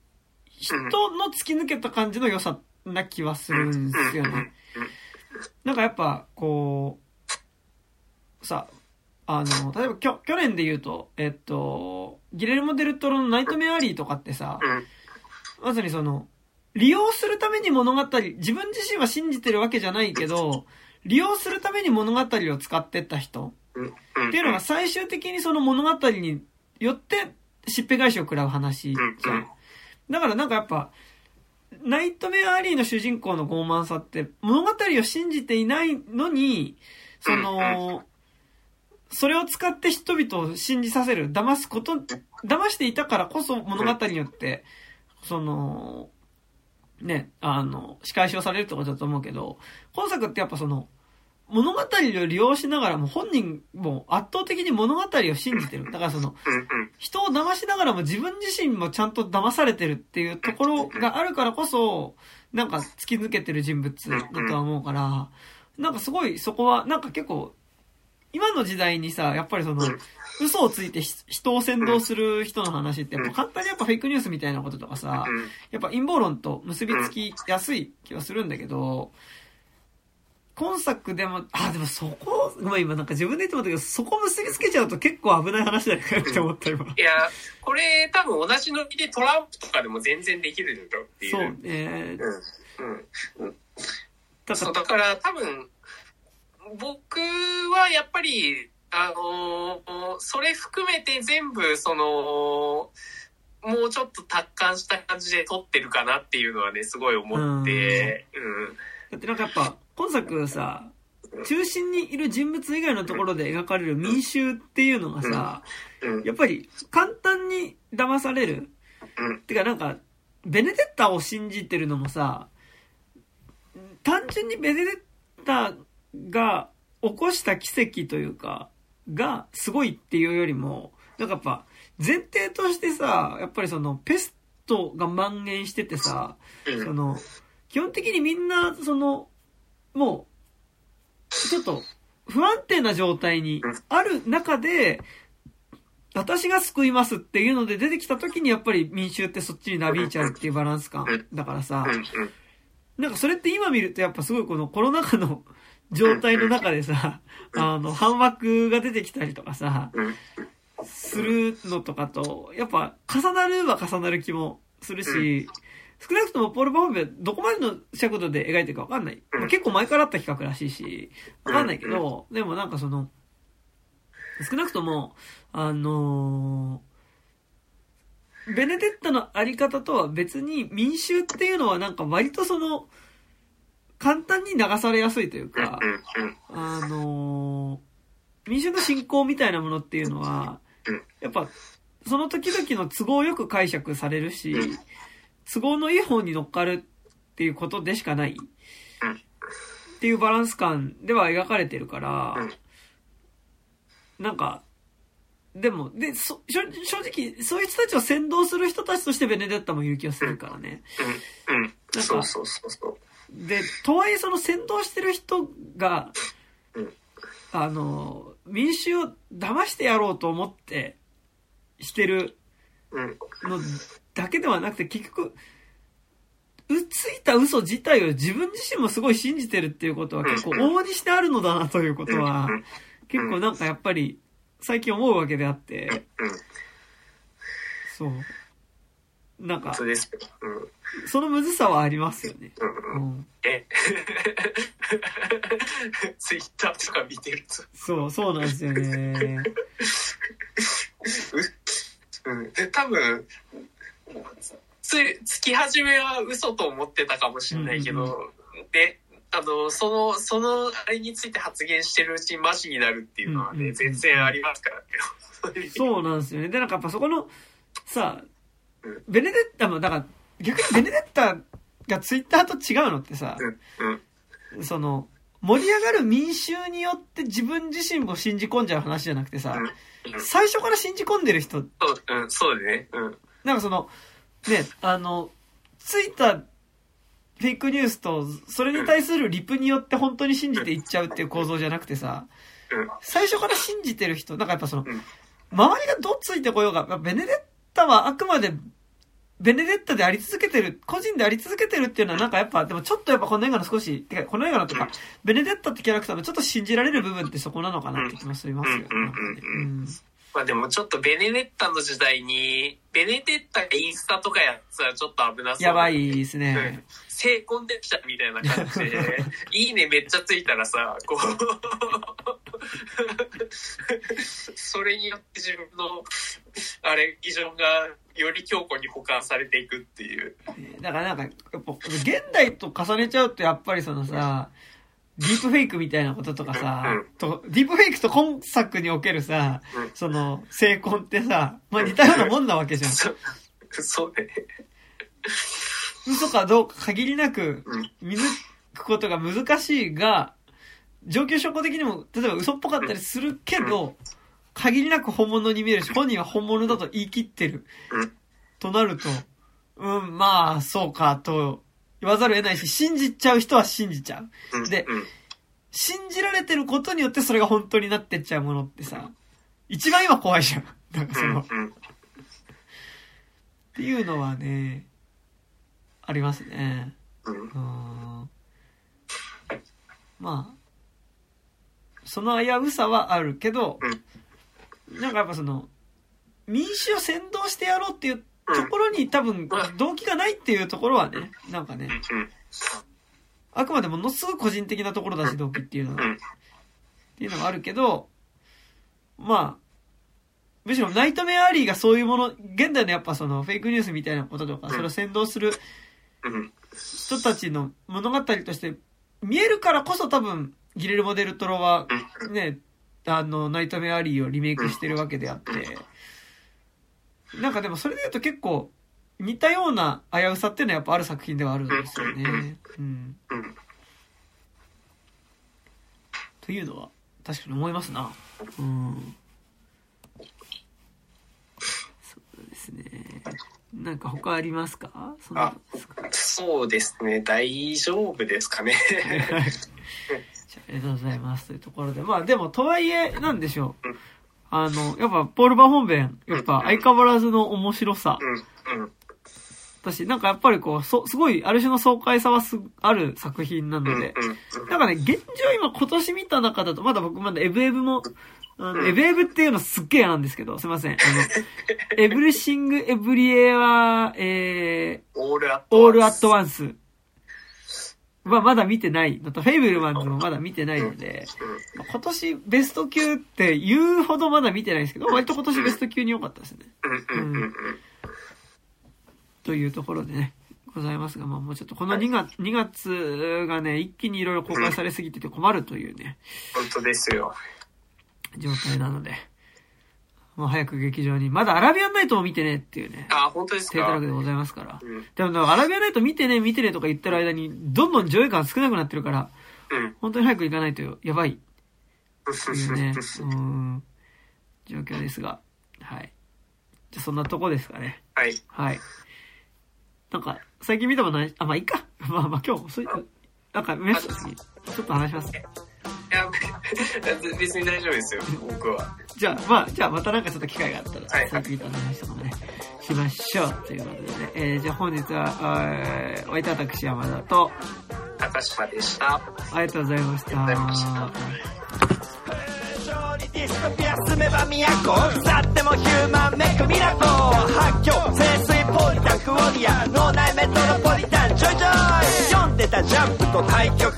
人の突き抜けた感じの良さな気はするんですよね。なんかやっぱ、こう、さ、あの、例えばきょ去年で言うと、えっと、ギレルモ・デルトロのナイトメアリーとかってさ、まさにその、利用するために物語、自分自身は信じてるわけじゃないけど、利用するために物語を使ってった人っていうのが最終的にその物語によってしっぺ返しを食らう話じゃん。だからなんかやっぱ、ナイトメアリーの主人公の傲慢さって物語を信じていないのに、その、それを使って人々を信じさせる、騙すこと、騙していたからこそ物語によって、その、ね、あの、仕返しをされるってことだと思うけど、今作ってやっぱその、物語を利用しながらも本人も圧倒的に物語を信じてる。だからその、人を騙しながらも自分自身もちゃんと騙されてるっていうところがあるからこそ、なんか突き抜けてる人物だとは思うから、なんかすごいそこは、なんか結構今の時代にさ、やっぱりその、嘘をついて人を先導する人の話って、やっぱ簡単にやっぱフェイクニュースみたいなこととかさ、やっぱ陰謀論と結びつきやすい気はするんだけど、今作でも、あ、でもそこ、まあ今なんか自分で言ってもったけど、そこ結びつけちゃうと結構危ない話だよねって思った今。いや、これ多分同じノリでトランプとかでも全然できるよっていう。そうね。うん。うん。うん、だから、だから多分、僕はやっぱり、あのー、それ含めて全部、その、もうちょっと達観した感じで撮ってるかなっていうのはね、すごい思って、うん。だってなんかやっぱ、今作さ、中心にいる人物以外のところで描かれる民衆っていうのがさ、やっぱり簡単に騙される。てかなんか、ベネデッタを信じてるのもさ、単純にベネデッタが起こした奇跡というか、がすごいっていうよりも、なんかやっぱ前提としてさ、やっぱりそのペストが蔓延しててさ、その、基本的にみんな、その、もう、ちょっと不安定な状態にある中で、私が救いますっていうので出てきた時にやっぱり民衆ってそっちになびいちゃうっていうバランス感だからさ、なんかそれって今見るとやっぱすごいこのコロナ禍の状態の中でさ、あの、反枠が出てきたりとかさ、するのとかと、やっぱ重なるは重なる気もするし、少なくともポール・バーベはどこまでの尺度で描いてるかわかんない。まあ、結構前からあった企画らしいし、わかんないけど、でもなんかその、少なくとも、あのー、ベネデッタのあり方とは別に民衆っていうのはなんか割とその、簡単に流されやすいというか、あのー、民衆の信仰みたいなものっていうのは、やっぱ、その時々の都合よく解釈されるし、都合のいい方に乗っかるっていうことでしかない。っていうバランス感では描かれてるから、なんか、でも、で、そ、正直、そういう人たちを先導する人たちとしてベネデッタも言う気がするからね。うん。うん。そうそうそうそう。で、とはいえその先導してる人が、あの、民衆を騙してやろうと思ってしてるのだけではなくて、結局、うついた嘘自体を自分自身もすごい信じてるっていうことは結構往々にしてあるのだなということは、結構なんかやっぱり最近思うわけであって、そう。なんか、そのむずさはありますよね。うん、うん、え？*laughs* ツイッターとか見てると。そう、そうなんですよね。*laughs* うん、で、多分、つ、つき始めは嘘と思ってたかもしれないけど、うんうん、で、あの、その、そのあれについて発言してるうちにマジになるっていうのはね、うんうん、全然ありますからね。*laughs* そうなんですよね。で、なんかやっぱそこの、さ、ベネデッタも、だから、逆にベネデッタがツイッターと違うのってさ、その、盛り上がる民衆によって自分自身も信じ込んじゃう話じゃなくてさ、最初から信じ込んでる人。そう、うん、そうね。うん。なんかその、ね、あの、ついたフェイクニュースと、それに対するリプによって本当に信じていっちゃうっていう構造じゃなくてさ、最初から信じてる人、なんかやっぱその、周りがどっついてこようが、ベネデッタはあくまでベネデッタであり続けてる、個人であり続けてるっていうのはなんかやっぱ、でもちょっとやっぱこの映画の少し、てかこの映画のとか、ベネデッタってキャラクターのちょっと信じられる部分ってそこなのかなって気もしますよ。ね。まあでもちょっとベネデッタの時代に、ベネデッタがインスタとかやったらちょっと危なそう。やばいですね。成婚できたみたいな感じで、*laughs* いいねめっちゃついたらさ、こう *laughs* それによって自分の、あれ、ビジョンがより強固に保管されていくっていう。だからなんか、やっぱ、現代と重ねちゃうと、やっぱりそのさ、ディープフェイクみたいなこととかさ、うん、とディープフェイクと今作におけるさ、うん、その、成婚ってさ、まあ似たようなもんなわけじゃん。そう。ね。嘘かどうか限りなく見抜くことが難しいが、状況証拠的にも、例えば嘘っぽかったりするけど、限りなく本物に見えるし、本人は本物だと言い切ってる。となると、うん、まあ、そうか、と言わざるを得ないし、信じちゃう人は信じちゃう。で、信じられてることによってそれが本当になってっちゃうものってさ、一番今怖いじゃん。*laughs* なんかその、っていうのはね、ありますね。うん。まあ、その危うさはあるけど、なんかやっぱその、民主を先導してやろうっていうところに多分動機がないっていうところはね、なんかね、あくまでものすごく個人的なところだし、動機っていうのは。っていうのがあるけど、まあ、むしろナイトメアリーがそういうもの、現代のやっぱそのフェイクニュースみたいなこととか、それを先導する人たちの物語として見えるからこそ多分、ギレルモデルトロは、ね、あの、ナイトメアリーをリメイクしてるわけであって、なんかでもそれで言うと結構、似たような危うさっていうのはやっぱある作品ではあるんですよね。うん。というのは、確かに思いますな。うん。そうですね。なんか他ありますか？あそうですね。大丈夫ですかね。*laughs* ありがとうございますというところで。まあでも、とはいえ、なんでしょう。あの、やっぱ、ポール・バ本編、やっぱ相変わらずの面白さ。私、なんかやっぱりこう、そ、すごい、ある種の爽快さはす、ある作品なので。なんかね、現状今今年見た中だと、まだ僕まだエブエブも、あの、エブエブっていうのすっげえなんですけど、すいません。あの、*laughs* エブリシング・エブリエは、えー、オール・アット・ワンス。はまだ見てないのと、フェイブルマンズもまだ見てないので、今年ベスト級って言うほどまだ見てないんですけど、割と今年ベスト級に良かったですね。うん。というところでね、ございますが、まあもうちょっとこの2月、2月がね、一気にいろいろ公開されすぎてて困るというね。本当ですよ。状態なので。もう早く劇場に。まだアラビアンナイトも見てねっていうね。あ、本当ですか？低たらくでございますから。うん、でも、アラビアンナイト見てね、見てねとか言ってる間に、どんどん上映感少なくなってるから、うん。本当に早く行かないとやばいっていうね、*laughs* うん、状況ですが、はい。じゃあそんなとこですかね。はい。はい。なんか、最近見たことない、あ、まあいいか。*laughs* まあまあ今日、そういう、なんかメッセージ、ちょっと話します。いや、*laughs* 別に大丈夫ですよ、僕は。じゃあ、まあ、じゃあまたなんかちょっと機会があったら、はい最近見た話とかもね、しましょう。ということでね、えー、じゃあ本日は、えー、お相手は私山田と、高島でした。ありがとうございました。ありがとうございま勝利ディストピア住めば都去ってもヒューマンメイクミラコ発狂清水ポリタンクオリア脳内メトロポリタイ読んでたジャンプと対局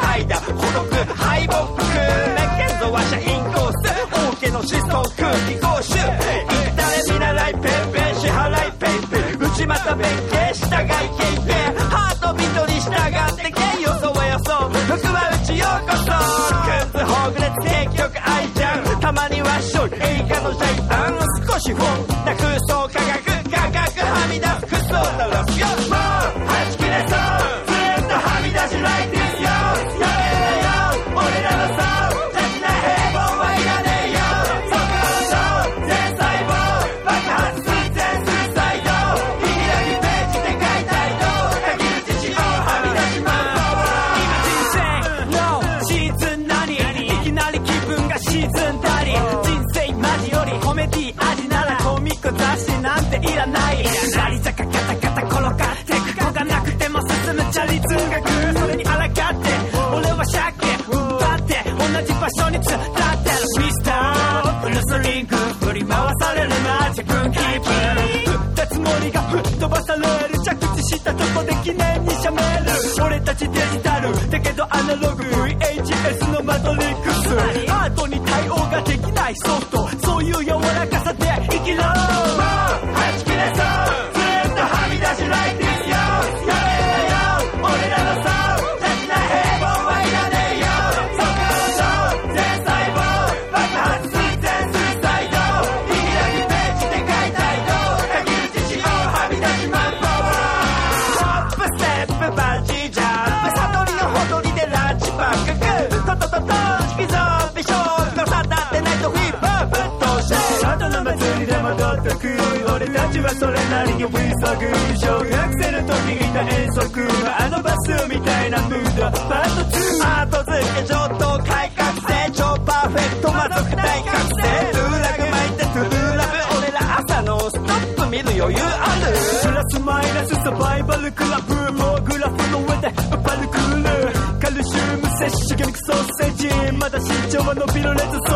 怠惰孤独敗北メッケンゾは社員コース王家の子孫空気講習行ったれ見習いペンペン支払いペイペイ内股弁慶従いケイペイハートビトに従ってけよそはよそ服はうちようこそクンズほぐれ結局愛ちゃんたまには勝利映画のジャイアン少しフォンなりにウィーソグ小学生の時いた遠足のあのバスみたいなムード。パート2アート付け上等改革成長パーフェクト魔族大覚醒ルーラグ巻いてトゥーラブ俺ら朝のストップ見る余裕あるプラスマイナスサバイバルクラブもうグラフの上でパルクール。カルシウム摂取魚肉ソーセージ。まだ身長は伸びるレッド